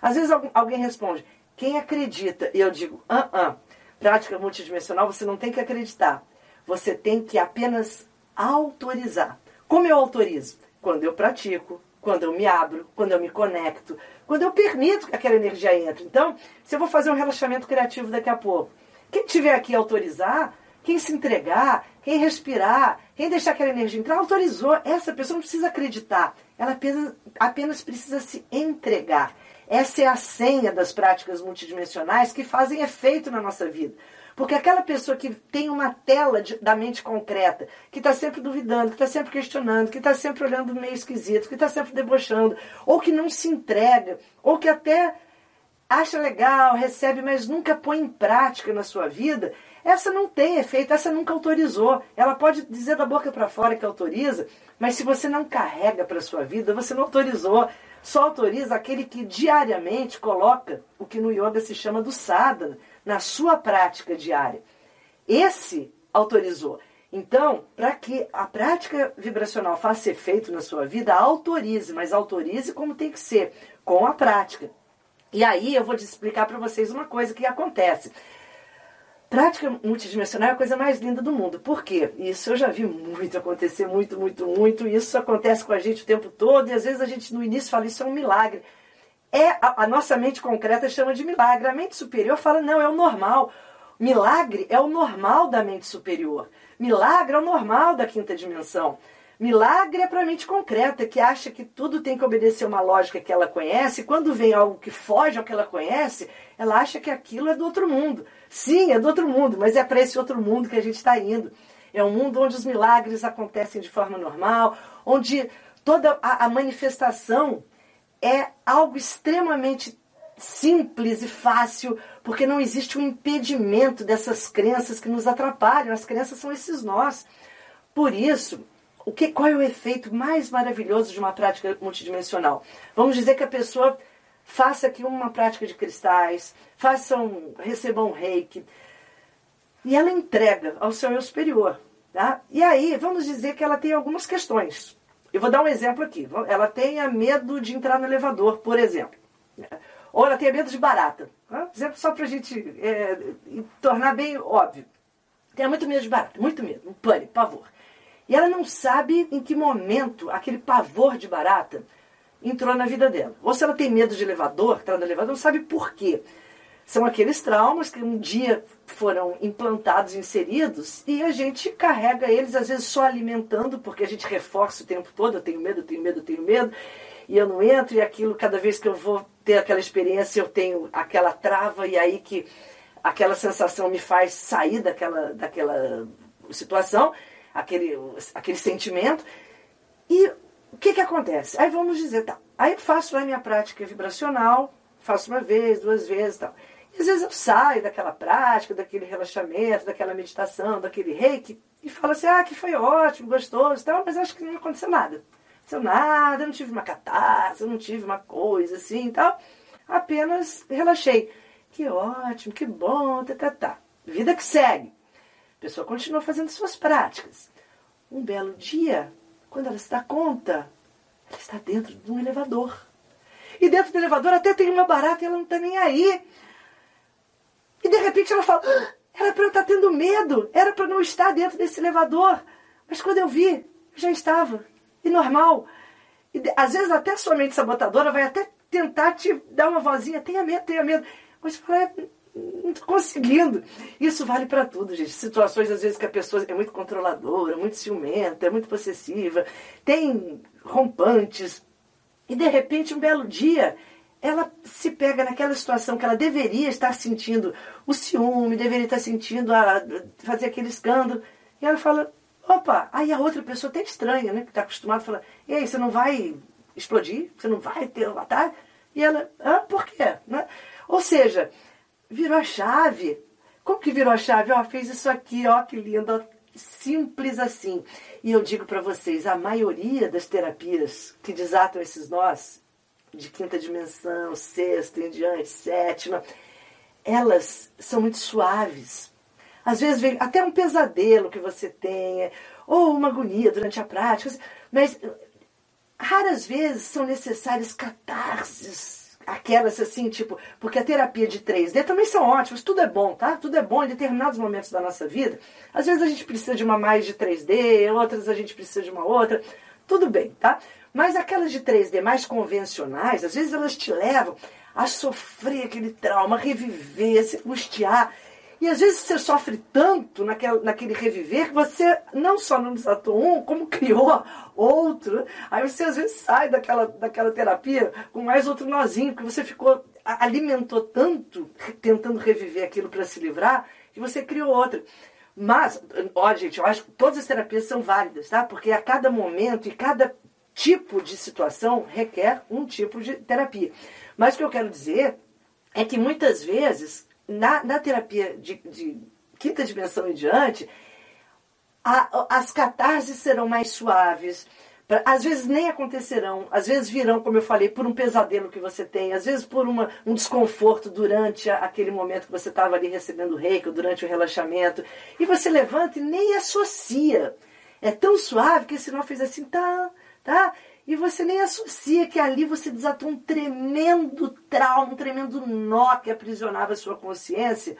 Às vezes alguém responde, quem acredita? E eu digo, ah, ah, prática multidimensional você não tem que acreditar. Você tem que apenas autorizar. Como eu autorizo? Quando eu pratico, quando eu me abro, quando eu me conecto, quando eu permito que aquela energia entre. Então, se eu vou fazer um relaxamento criativo daqui a pouco, quem tiver aqui autorizar, quem se entregar, quem respirar, quem deixar aquela energia entrar, autorizou. Essa pessoa não precisa acreditar. Ela apenas, apenas precisa se entregar. Essa é a senha das práticas multidimensionais que fazem efeito na nossa vida. Porque aquela pessoa que tem uma tela de, da mente concreta, que está sempre duvidando, que está sempre questionando, que está sempre olhando meio esquisito, que está sempre debochando, ou que não se entrega, ou que até acha legal, recebe, mas nunca põe em prática na sua vida, essa não tem efeito, essa nunca autorizou. Ela pode dizer da boca para fora que autoriza, mas se você não carrega para a sua vida, você não autorizou. Só autoriza aquele que diariamente coloca o que no yoga se chama do sadhana na sua prática diária. Esse autorizou. Então, para que a prática vibracional faça efeito na sua vida, autorize, mas autorize como tem que ser, com a prática. E aí eu vou te explicar para vocês uma coisa que acontece. Prática multidimensional é a coisa mais linda do mundo. Por quê? Isso eu já vi muito acontecer, muito, muito, muito. Isso acontece com a gente o tempo todo e às vezes a gente no início fala isso é um milagre. É a, a nossa mente concreta chama de milagre. A mente superior fala não, é o normal. Milagre é o normal da mente superior. Milagre é o normal da quinta dimensão. Milagre é para a mente concreta, que acha que tudo tem que obedecer uma lógica que ela conhece. Quando vem algo que foge ao que ela conhece, ela acha que aquilo é do outro mundo. Sim, é do outro mundo, mas é para esse outro mundo que a gente está indo. É um mundo onde os milagres acontecem de forma normal, onde toda a, a manifestação é algo extremamente simples e fácil, porque não existe um impedimento dessas crenças que nos atrapalham. As crenças são esses nós. Por isso, o que, qual é o efeito mais maravilhoso de uma prática multidimensional? Vamos dizer que a pessoa faça aqui uma prática de cristais, faça um, receba um reiki, e ela entrega ao seu eu superior. Tá? E aí, vamos dizer que ela tem algumas questões. Eu vou dar um exemplo aqui. Ela tenha medo de entrar no elevador, por exemplo. Ou ela tenha medo de barata. Exemplo só para a gente é, tornar bem óbvio. Tenha muito medo de barata, muito medo, um pânico, pavor. E ela não sabe em que momento aquele pavor de barata entrou na vida dela. Ou se ela tem medo de elevador, entrar no elevador, não sabe por quê. São aqueles traumas que um dia foram implantados, inseridos, e a gente carrega eles, às vezes só alimentando, porque a gente reforça o tempo todo, eu tenho medo, eu tenho medo, eu tenho medo, e eu não entro, e aquilo, cada vez que eu vou ter aquela experiência, eu tenho aquela trava, e aí que aquela sensação me faz sair daquela, daquela situação, aquele, aquele sentimento, e o que, que acontece? Aí vamos dizer, tá, aí eu faço a minha prática vibracional, faço uma vez, duas vezes tal. E às vezes eu saio daquela prática, daquele relaxamento, daquela meditação, daquele reiki, e falo assim, ah, que foi ótimo, gostoso tal, mas acho que não aconteceu nada. Não aconteceu nada, não tive uma eu não tive uma coisa assim e tal. Apenas relaxei. Que ótimo, que bom, tá, tá, tá. Vida que segue. A pessoa continua fazendo suas práticas. Um belo dia, quando ela se dá conta, ela está dentro de um elevador. E dentro do elevador até tem uma barata e ela não está nem aí. E de repente ela fala: ah, era para eu estar tá tendo medo, era para não estar dentro desse elevador. Mas quando eu vi, já estava. E normal. E às vezes até a sua mente sabotadora vai até tentar te dar uma vozinha: tenha medo, tenha medo. Mas você fala: é, não estou conseguindo. Isso vale para tudo, gente. Situações, às vezes, que a pessoa é muito controladora, muito ciumenta, é muito possessiva, tem rompantes. E, de repente, um belo dia, ela se pega naquela situação que ela deveria estar sentindo o ciúme, deveria estar sentindo a fazer aquele escândalo. E ela fala, opa, aí a outra pessoa até estranha, né? Que está acostumada a falar, e aí, você não vai explodir? Você não vai ter um ataque? E ela, ah, por quê? Né? Ou seja, virou a chave. Como que virou a chave? Ó, fez isso aqui, ó, que lindo, simples assim. E eu digo para vocês, a maioria das terapias que desatam esses nós, de quinta dimensão, sexta em diante, sétima, elas são muito suaves. Às vezes vem até um pesadelo que você tenha, ou uma agonia durante a prática, mas raras vezes são necessárias catarses aquelas assim, tipo, porque a terapia de 3D também são ótimas, tudo é bom, tá? Tudo é bom em determinados momentos da nossa vida. Às vezes a gente precisa de uma mais de 3D, outras a gente precisa de uma outra, tudo bem, tá? Mas aquelas de 3D mais convencionais, às vezes elas te levam a sofrer aquele trauma, a reviver, a se angustiar. E às vezes você sofre tanto naquele, naquele reviver que você não só não desatou um, como *laughs* criou outro. Aí você às vezes sai daquela, daquela terapia com mais outro nozinho, porque você ficou, alimentou tanto tentando reviver aquilo para se livrar, que você criou outro. Mas, olha gente, eu acho que todas as terapias são válidas, tá? Porque a cada momento e cada tipo de situação requer um tipo de terapia. Mas o que eu quero dizer é que muitas vezes na, na terapia de, de quinta dimensão em diante, a, as catarses serão mais suaves. Às vezes nem acontecerão, às vezes virão, como eu falei, por um pesadelo que você tem, às vezes por uma, um desconforto durante a, aquele momento que você estava ali recebendo o reiki, durante o relaxamento, e você levanta e nem associa. É tão suave que esse nó fez assim, tá, tá? E você nem associa que ali você desatou um tremendo trauma, um tremendo nó que aprisionava a sua consciência.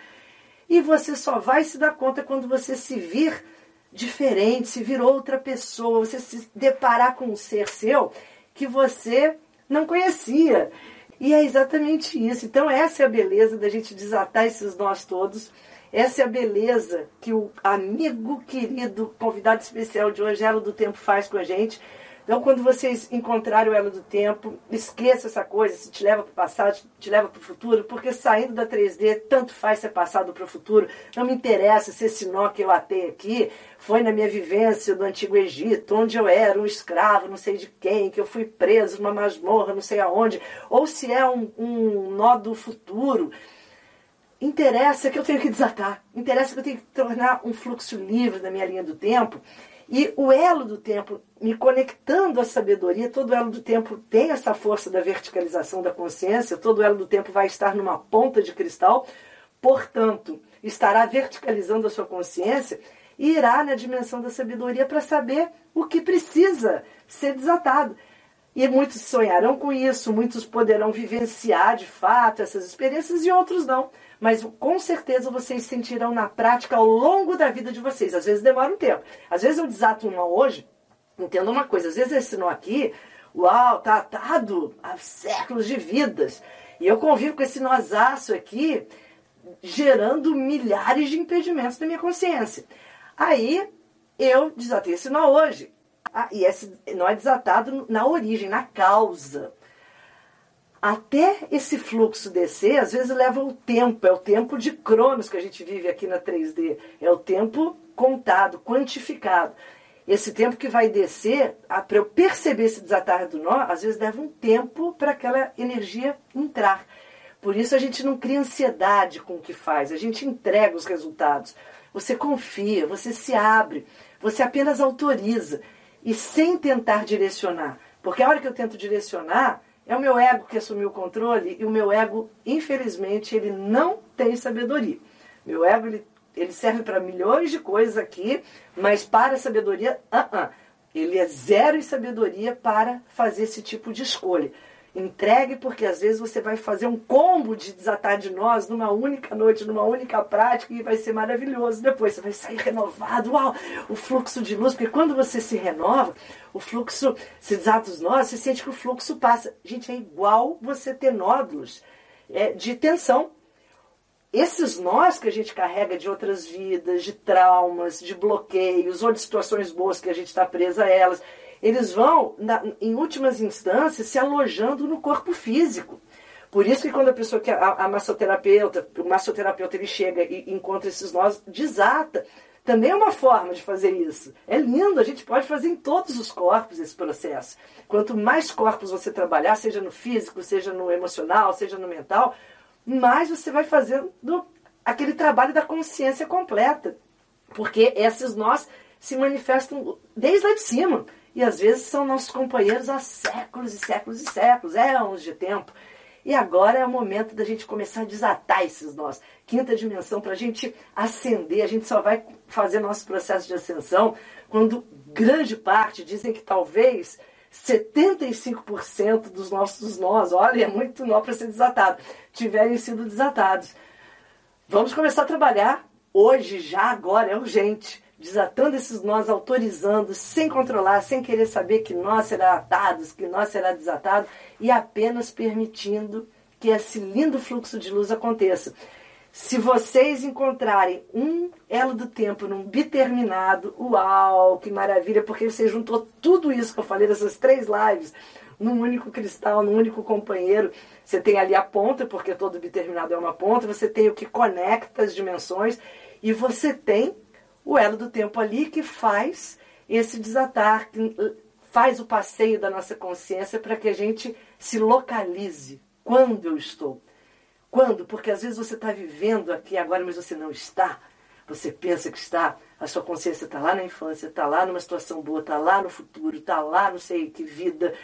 E você só vai se dar conta quando você se vir diferente, se vir outra pessoa, você se deparar com um ser seu que você não conhecia. E é exatamente isso. Então, essa é a beleza da gente desatar esses nós todos. Essa é a beleza que o amigo querido, convidado especial de hoje, Elo do Tempo, faz com a gente. Então, quando vocês encontrarem o elo do tempo, esqueça essa coisa, se te leva para o passado, te leva para o futuro, porque saindo da 3D, tanto faz ser passado para o futuro. Não me interessa se esse nó que eu atei aqui foi na minha vivência do Antigo Egito, onde eu era um escravo, não sei de quem, que eu fui preso numa masmorra, não sei aonde, ou se é um, um nó do futuro. Interessa que eu tenho que desatar, interessa que eu tenho que tornar um fluxo livre da minha linha do tempo e o elo do tempo, me conectando à sabedoria, todo elo do tempo tem essa força da verticalização da consciência, todo elo do tempo vai estar numa ponta de cristal, portanto, estará verticalizando a sua consciência e irá na dimensão da sabedoria para saber o que precisa ser desatado. E muitos sonharão com isso, muitos poderão vivenciar de fato essas experiências e outros não mas com certeza vocês sentirão na prática ao longo da vida de vocês. Às vezes demora um tempo. Às vezes eu desato um nó hoje, entenda uma coisa, às vezes esse nó aqui, uau, tá atado há séculos de vidas. E eu convivo com esse nozaço aqui, gerando milhares de impedimentos na minha consciência. Aí eu desatei esse nó hoje. Ah, e esse nó é desatado na origem, na causa até esse fluxo descer, às vezes leva um tempo, é o tempo de cronos que a gente vive aqui na 3D, é o tempo contado, quantificado. Esse tempo que vai descer, para eu perceber esse desatar do nó, às vezes leva um tempo para aquela energia entrar. Por isso a gente não cria ansiedade com o que faz, a gente entrega os resultados. Você confia, você se abre, você apenas autoriza e sem tentar direcionar. Porque a hora que eu tento direcionar, é o meu ego que assumiu o controle e o meu ego, infelizmente, ele não tem sabedoria. Meu ego, ele, ele serve para milhões de coisas aqui, mas para sabedoria, uh -uh. ele é zero em sabedoria para fazer esse tipo de escolha. Entregue, porque às vezes você vai fazer um combo de desatar de nós numa única noite, numa única prática, e vai ser maravilhoso. Depois você vai sair renovado, uau, o fluxo de luz, porque quando você se renova, o fluxo, se desata os nós, você sente que o fluxo passa. Gente, é igual você ter nódulos é, de tensão. Esses nós que a gente carrega de outras vidas, de traumas, de bloqueios, ou de situações boas que a gente está presa a elas, eles vão, na, em últimas instâncias, se alojando no corpo físico. Por isso que quando a pessoa que a, a massoterapeuta, o massoterapeuta ele chega e encontra esses nós, desata. Também é uma forma de fazer isso. É lindo, a gente pode fazer em todos os corpos esse processo. Quanto mais corpos você trabalhar, seja no físico, seja no emocional, seja no mental, mais você vai fazendo aquele trabalho da consciência completa. Porque esses nós se manifestam desde lá de cima. E às vezes são nossos companheiros há séculos e séculos e séculos, é anos de tempo. E agora é o momento da gente começar a desatar esses nós. Quinta dimensão, para a gente ascender, a gente só vai fazer nosso processo de ascensão quando grande parte, dizem que talvez 75% dos nossos nós, olha, é muito nó para ser desatado, tiverem sido desatados. Vamos começar a trabalhar hoje, já, agora, é urgente desatando esses nós, autorizando, sem controlar, sem querer saber que nós será atados, que nós será desatado, e apenas permitindo que esse lindo fluxo de luz aconteça. Se vocês encontrarem um elo do tempo num biterminado, uau, que maravilha, porque você juntou tudo isso que eu falei dessas três lives num único cristal, num único companheiro. Você tem ali a ponta, porque todo biterminado é uma ponta, você tem o que conecta as dimensões, e você tem o elo do tempo ali que faz esse desatar, que faz o passeio da nossa consciência para que a gente se localize. Quando eu estou? Quando? Porque às vezes você está vivendo aqui agora, mas você não está. Você pensa que está, a sua consciência está lá na infância, está lá numa situação boa, está lá no futuro, está lá não sei que vida.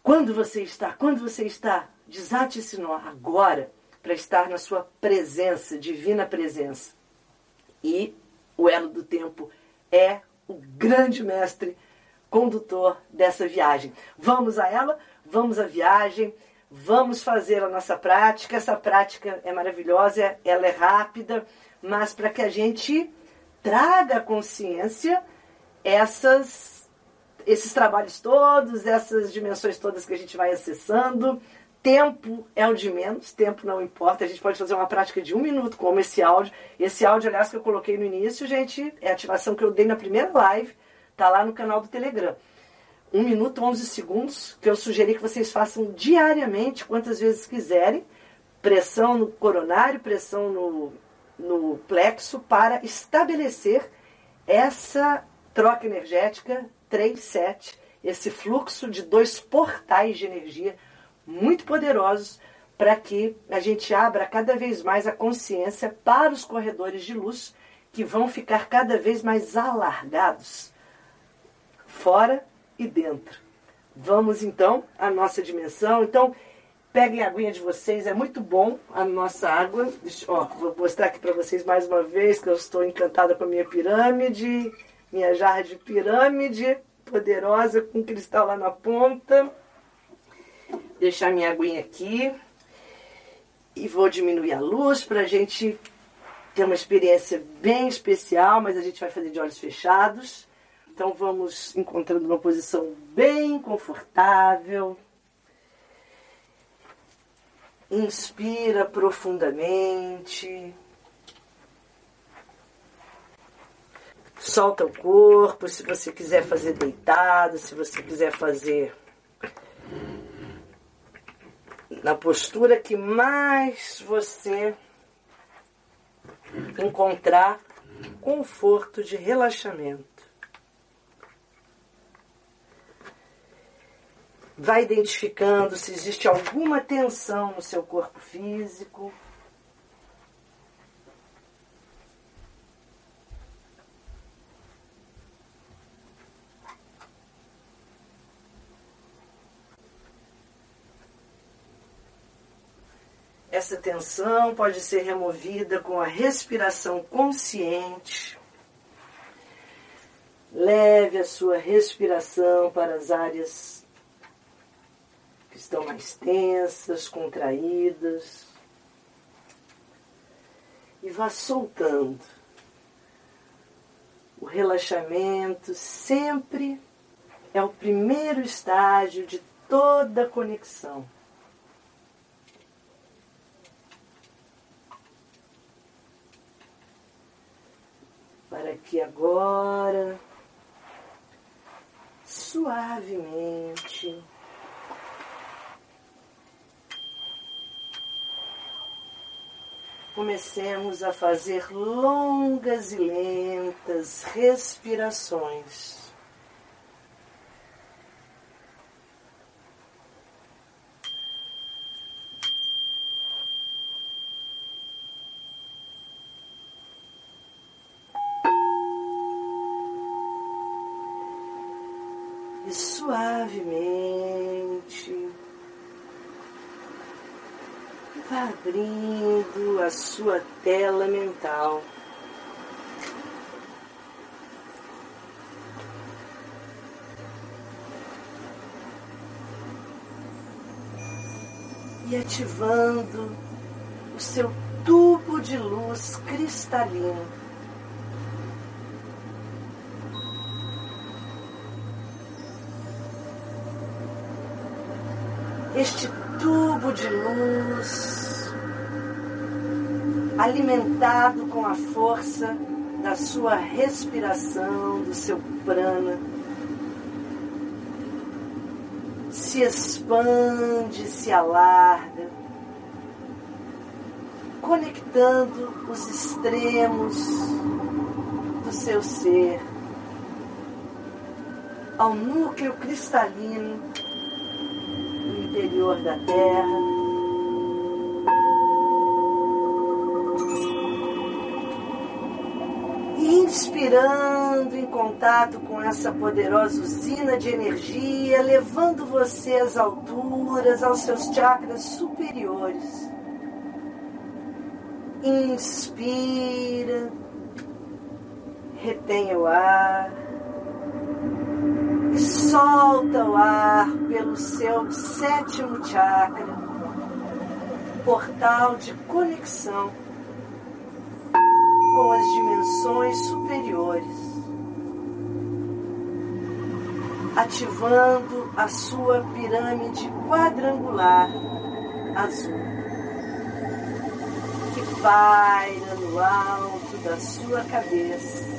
Quando você está? Quando você está? Desate esse nó agora para estar na sua presença, divina presença. E o elo do tempo é o grande mestre condutor dessa viagem. Vamos a ela, vamos à viagem, vamos fazer a nossa prática. Essa prática é maravilhosa, ela é rápida. mas para que a gente traga à consciência essas, esses trabalhos todos, essas dimensões todas que a gente vai acessando. Tempo é o de menos, tempo não importa. A gente pode fazer uma prática de um minuto, como esse áudio. Esse áudio, aliás, que eu coloquei no início, gente, é a ativação que eu dei na primeira live, tá lá no canal do Telegram. Um minuto, 11 segundos, que eu sugeri que vocês façam diariamente, quantas vezes quiserem. Pressão no coronário, pressão no, no plexo, para estabelecer essa troca energética 3-7, esse fluxo de dois portais de energia muito poderosos para que a gente abra cada vez mais a consciência para os corredores de luz que vão ficar cada vez mais alargados, fora e dentro. Vamos então à nossa dimensão. Então, peguem a aguinha de vocês, é muito bom a nossa água. Deixa, ó, vou mostrar aqui para vocês mais uma vez que eu estou encantada com a minha pirâmide, minha jarra de pirâmide poderosa com cristal lá na ponta deixar minha aguinha aqui e vou diminuir a luz para a gente ter uma experiência bem especial, mas a gente vai fazer de olhos fechados. Então vamos encontrando uma posição bem confortável. Inspira profundamente. Solta o corpo, se você quiser fazer deitado, se você quiser fazer na postura que mais você encontrar conforto de relaxamento. Vai identificando se existe alguma tensão no seu corpo físico. Essa tensão pode ser removida com a respiração consciente. Leve a sua respiração para as áreas que estão mais tensas, contraídas. E vá soltando. O relaxamento sempre é o primeiro estágio de toda conexão. Que agora, suavemente, comecemos a fazer longas e lentas respirações. Suavemente vá abrindo a sua tela mental. E ativando o seu tubo de luz cristalino. Este tubo de luz alimentado com a força da sua respiração, do seu prana, se expande, se alarga, conectando os extremos do seu ser ao núcleo cristalino interior da terra. Inspirando em contato com essa poderosa usina de energia, levando você às alturas, aos seus chakras superiores. Inspira, retenha o ar solta o ar pelo seu sétimo chakra, portal de conexão com as dimensões superiores, ativando a sua pirâmide quadrangular azul, que paira no alto da sua cabeça.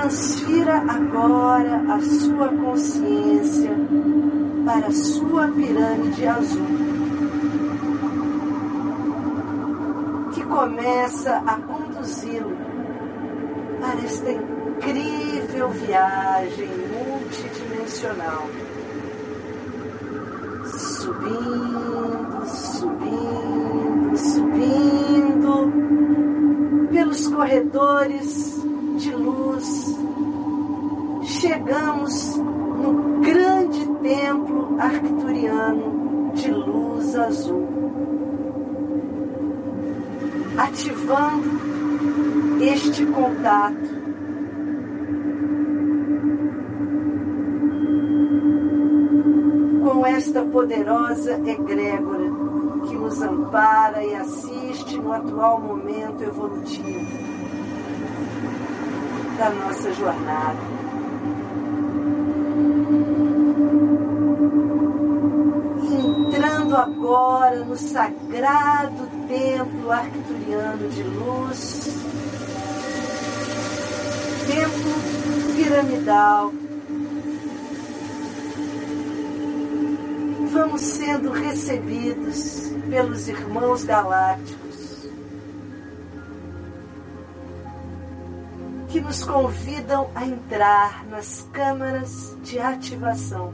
Transfira agora a sua consciência para a sua pirâmide azul começa a conduzi-lo para esta incrível viagem multidimensional. Subindo, subindo, subindo pelos corredores chegamos no grande templo arcturiano de luz azul ativando este contato. Com esta poderosa egrégora que nos ampara e assiste no atual momento evolutivo da nossa jornada. Entrando agora no sagrado templo arcturiano de luz, templo piramidal. Vamos sendo recebidos pelos irmãos galácticos que nos convidam a entrar nas câmaras de ativação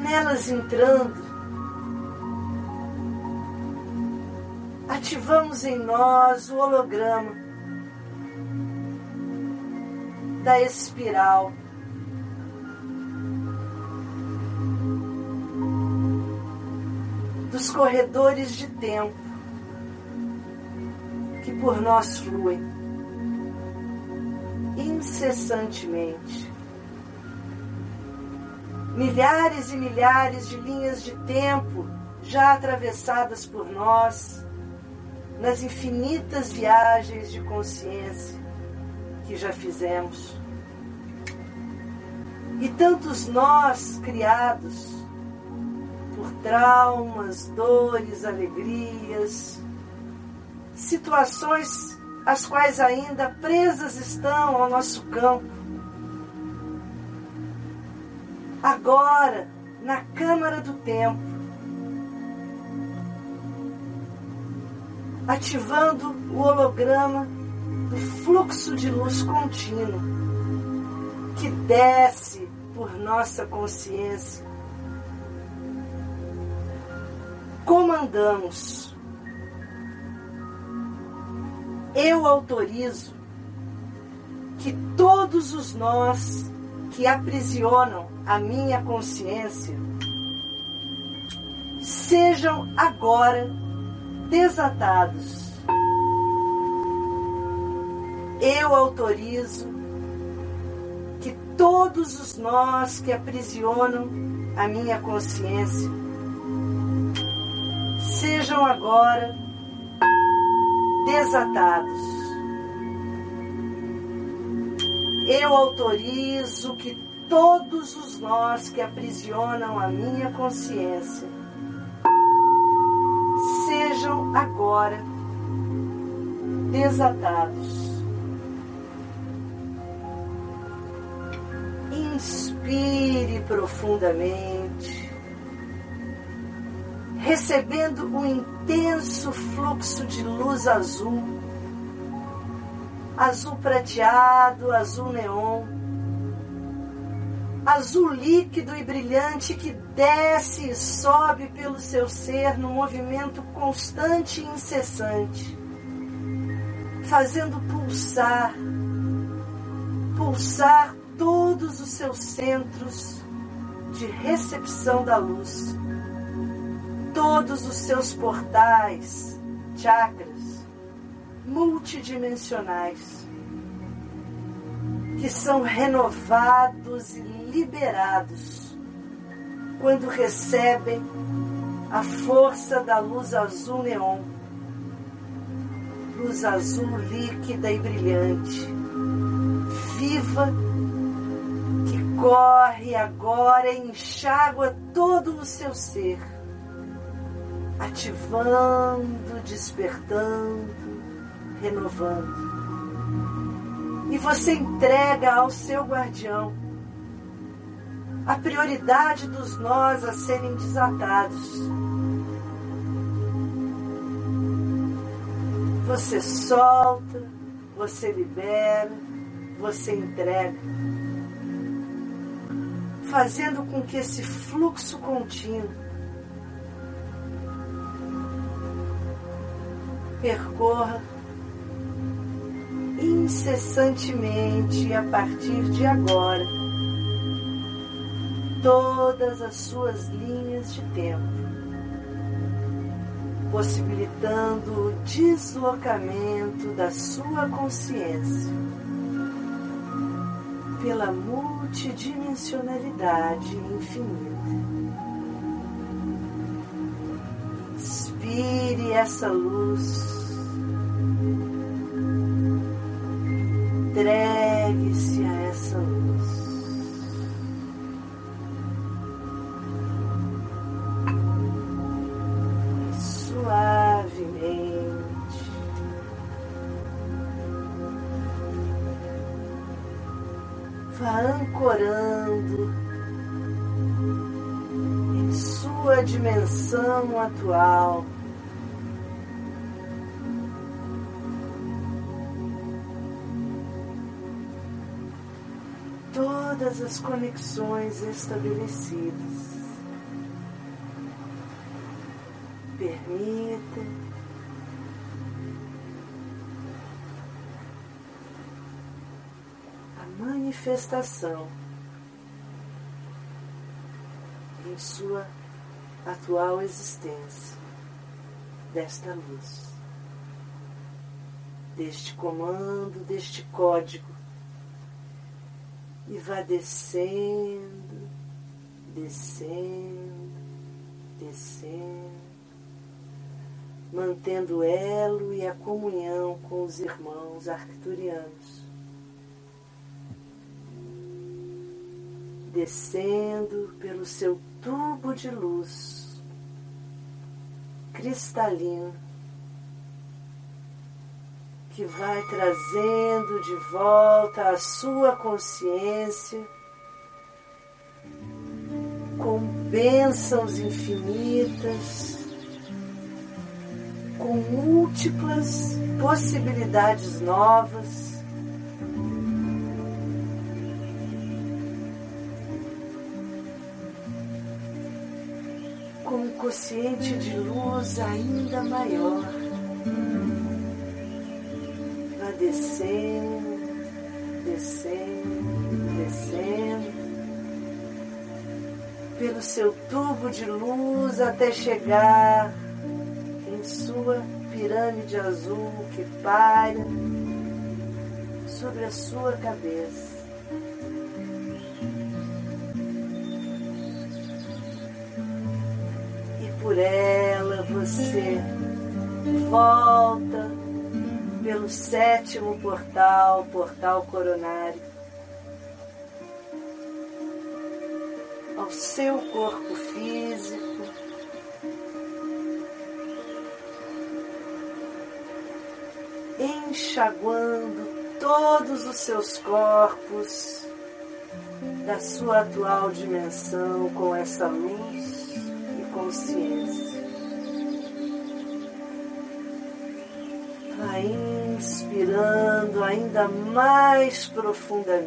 nelas entrando, ativamos em nós o holograma da espiral. Dos corredores de tempo que por nós fluem incessantemente milhares e milhares de linhas de tempo já atravessadas por nós nas infinitas viagens de consciência que já fizemos. E tantos nós criados por traumas, dores, alegrias, situações as quais ainda presas estão ao nosso campo agora na Câmara do Tempo, ativando o holograma do fluxo de luz contínuo que desce por nossa consciência. Comandamos. Eu autorizo que todos os nós que aprisionam a minha consciência sejam agora desatados. Eu autorizo que todos os nós que aprisionam a minha consciência sejam agora desatados. Eu autorizo que todos os nós que aprisionam a minha consciência sejam agora desatados. Inspire profundamente, recebendo um intenso fluxo de luz azul. Azul prateado, azul neon, azul líquido e brilhante que desce e sobe pelo seu ser no movimento constante e incessante, fazendo pulsar, pulsar todos os seus centros de recepção da luz, todos os seus portais, chakras multidimensionais que são renovados e liberados quando recebem a força da luz azul neon, luz azul líquida e brilhante, viva, que corre agora e enxágua todo o seu ser, ativando, despertando, renovando. E você entrega ao seu guardião a prioridade dos nós a serem desatados. Você solta, você libera, você entrega, fazendo com que esse fluxo contínuo percorra incessantemente a partir de agora todas as suas linhas de tempo, possibilitando o deslocamento da sua consciência pela multidimensionalidade infinita. Inspire essa luz. Entregue-se a essa luz. Ancorando em sua dimensão atual. Todas as conexões estabelecidas. Permita a manifestação em sua atual existência desta luz, deste comando, deste código e vá descendo, descendo, descendo, mantendo o elo e a comunhão com os irmãos arcturianos. Descendo pelo seu tubo de luz cristalino que vai trazendo de volta a sua consciência com bênçãos infinitas, com múltiplas possibilidades novas. Com um consciente de luz ainda maior descendo, descendo, descendo, pelo seu tubo de luz até chegar em sua pirâmide azul que paira sobre a sua cabeça. E por ela você volta pelo sétimo portal, portal coronário, ao seu corpo físico. Enxaguando todos os seus corpos da sua atual dimensão com essa luz e consciência. Ainda mais profundamente,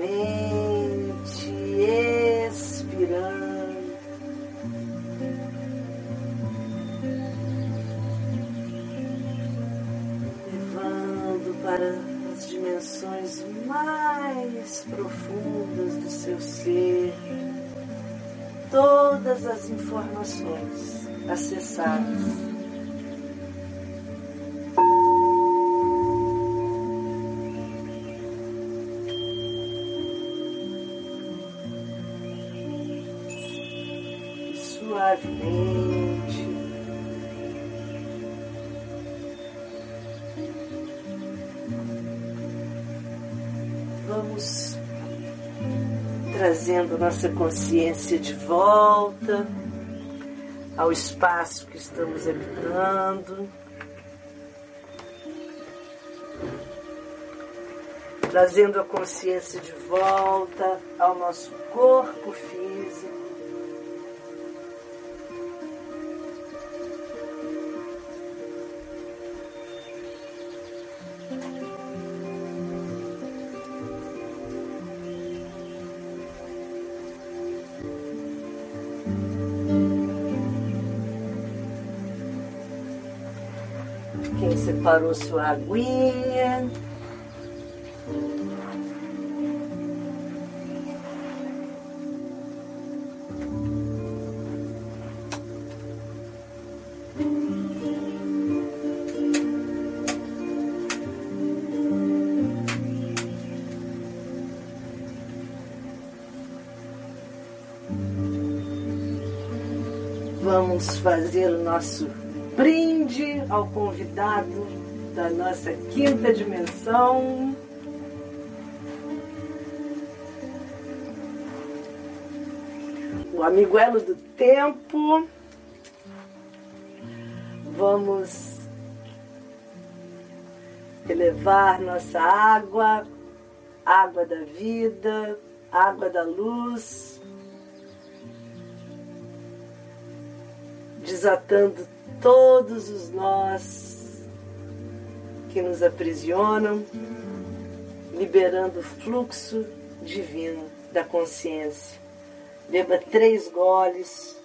expirando. Levando para as dimensões mais profundas do seu ser todas as informações acessadas. Trazendo nossa consciência de volta ao espaço que estamos habitando. Trazendo a consciência de volta ao nosso corpo físico. Separou sua aguinha. Vamos fazer o nosso brinde ao convidado da nossa quinta dimensão. O amiguelo do tempo. Vamos elevar nossa água, água da vida, água da luz, desatando todos os nós que nos aprisionam, liberando o fluxo divino da consciência. Beba três goles,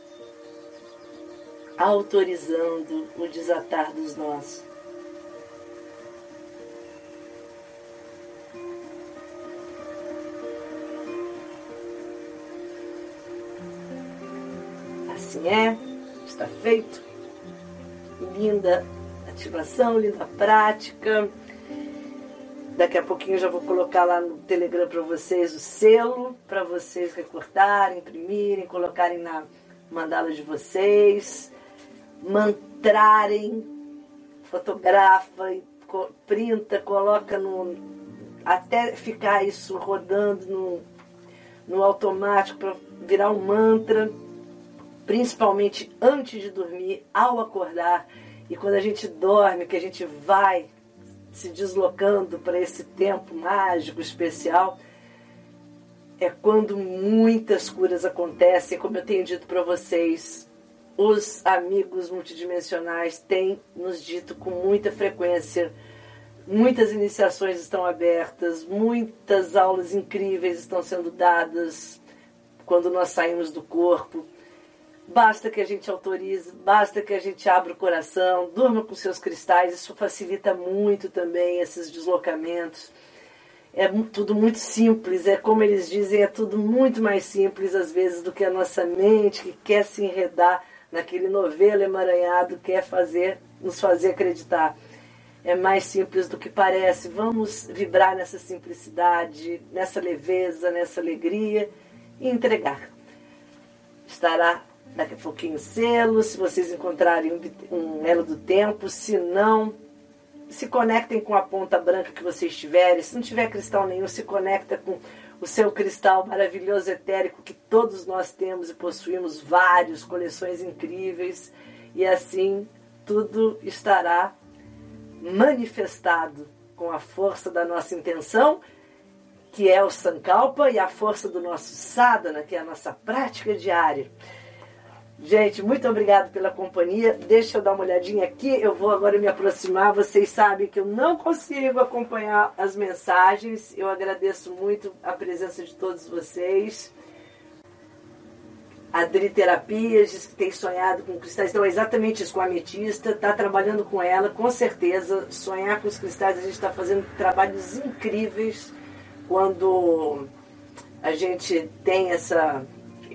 autorizando o desatar dos nós. Assim é, está feito linda ativação, linda prática. Daqui a pouquinho eu já vou colocar lá no Telegram para vocês o selo, para vocês recortarem, imprimirem, colocarem na mandala de vocês, mantrarem, fotografa, printa, coloca no. até ficar isso rodando no, no automático para virar um mantra, principalmente antes de dormir, ao acordar e quando a gente dorme, que a gente vai se deslocando para esse tempo mágico, especial, é quando muitas curas acontecem. Como eu tenho dito para vocês, os amigos multidimensionais têm nos dito com muita frequência. Muitas iniciações estão abertas, muitas aulas incríveis estão sendo dadas quando nós saímos do corpo. Basta que a gente autorize, basta que a gente abra o coração, durma com seus cristais, isso facilita muito também esses deslocamentos. É tudo muito simples, é como eles dizem, é tudo muito mais simples às vezes do que a nossa mente que quer se enredar naquele novelo emaranhado, quer fazer, nos fazer acreditar. É mais simples do que parece. Vamos vibrar nessa simplicidade, nessa leveza, nessa alegria e entregar. Estará daqui a pouquinho selo, se vocês encontrarem um, elo do tempo, se não, se conectem com a ponta branca que vocês tiverem. Se não tiver cristal nenhum, se conecta com o seu cristal maravilhoso etérico que todos nós temos e possuímos vários, coleções incríveis, e assim tudo estará manifestado com a força da nossa intenção, que é o Sankalpa, e a força do nosso sadhana, que é a nossa prática diária. Gente, muito obrigado pela companhia. Deixa eu dar uma olhadinha aqui. Eu vou agora me aproximar. Vocês sabem que eu não consigo acompanhar as mensagens. Eu agradeço muito a presença de todos vocês. A Dri Terapias diz que tem sonhado com cristais. Então, é exatamente isso com a ametista. Está trabalhando com ela, com certeza. Sonhar com os cristais, a gente está fazendo trabalhos incríveis quando a gente tem essa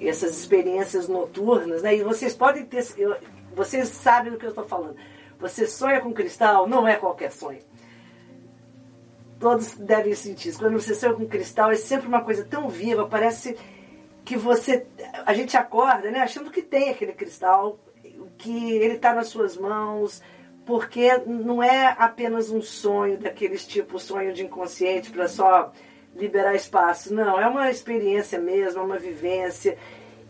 essas experiências noturnas, né? E vocês podem ter, vocês sabem do que eu estou falando. Você sonha com cristal, não é qualquer sonho. Todos devem sentir isso. Quando você sonha com cristal, é sempre uma coisa tão viva, parece que você. A gente acorda, né? Achando que tem aquele cristal, que ele está nas suas mãos, porque não é apenas um sonho daqueles tipo sonho de inconsciente para só liberar espaço. Não, é uma experiência mesmo, é uma vivência.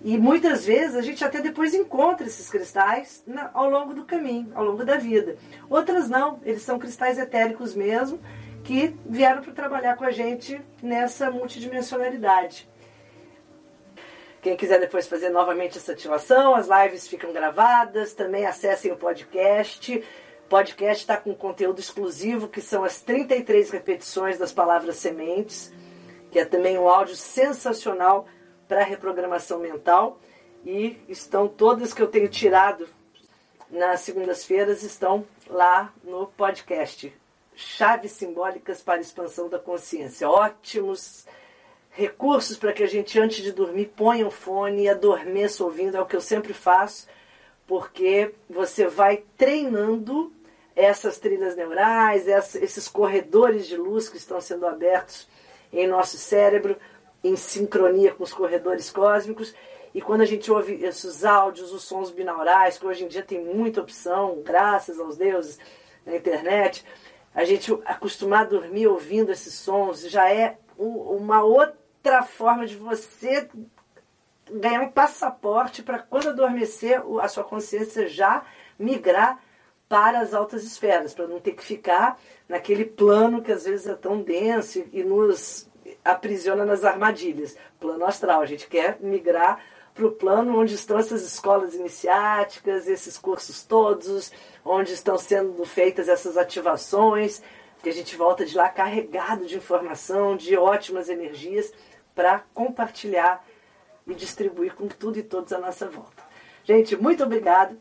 E muitas vezes a gente até depois encontra esses cristais na, ao longo do caminho, ao longo da vida. Outras não, eles são cristais etéricos mesmo, que vieram para trabalhar com a gente nessa multidimensionalidade. Quem quiser depois fazer novamente essa ativação, as lives ficam gravadas, também acessem o podcast. Podcast está com conteúdo exclusivo, que são as 33 repetições das palavras sementes, que é também um áudio sensacional para reprogramação mental. E estão todas que eu tenho tirado nas segundas-feiras estão lá no podcast. Chaves simbólicas para expansão da consciência. Ótimos recursos para que a gente, antes de dormir, ponha o fone e adormeça ouvindo. É o que eu sempre faço, porque você vai treinando essas trilhas neurais, esses corredores de luz que estão sendo abertos em nosso cérebro, em sincronia com os corredores cósmicos. E quando a gente ouve esses áudios, os sons binaurais, que hoje em dia tem muita opção, graças aos deuses, na internet, a gente acostumar a dormir ouvindo esses sons já é uma outra forma de você ganhar um passaporte para quando adormecer a sua consciência já migrar para as altas esferas, para não ter que ficar naquele plano que às vezes é tão denso e nos aprisiona nas armadilhas. Plano astral, a gente quer migrar para o plano onde estão essas escolas iniciáticas, esses cursos todos, onde estão sendo feitas essas ativações, que a gente volta de lá carregado de informação, de ótimas energias para compartilhar e distribuir com tudo e todos à nossa volta. Gente, muito obrigado.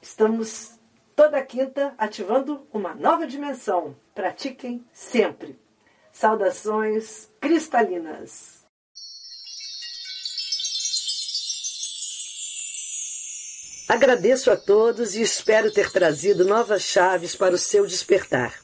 Estamos toda quinta ativando uma nova dimensão. Pratiquem sempre. Saudações cristalinas. Agradeço a todos e espero ter trazido novas chaves para o seu despertar.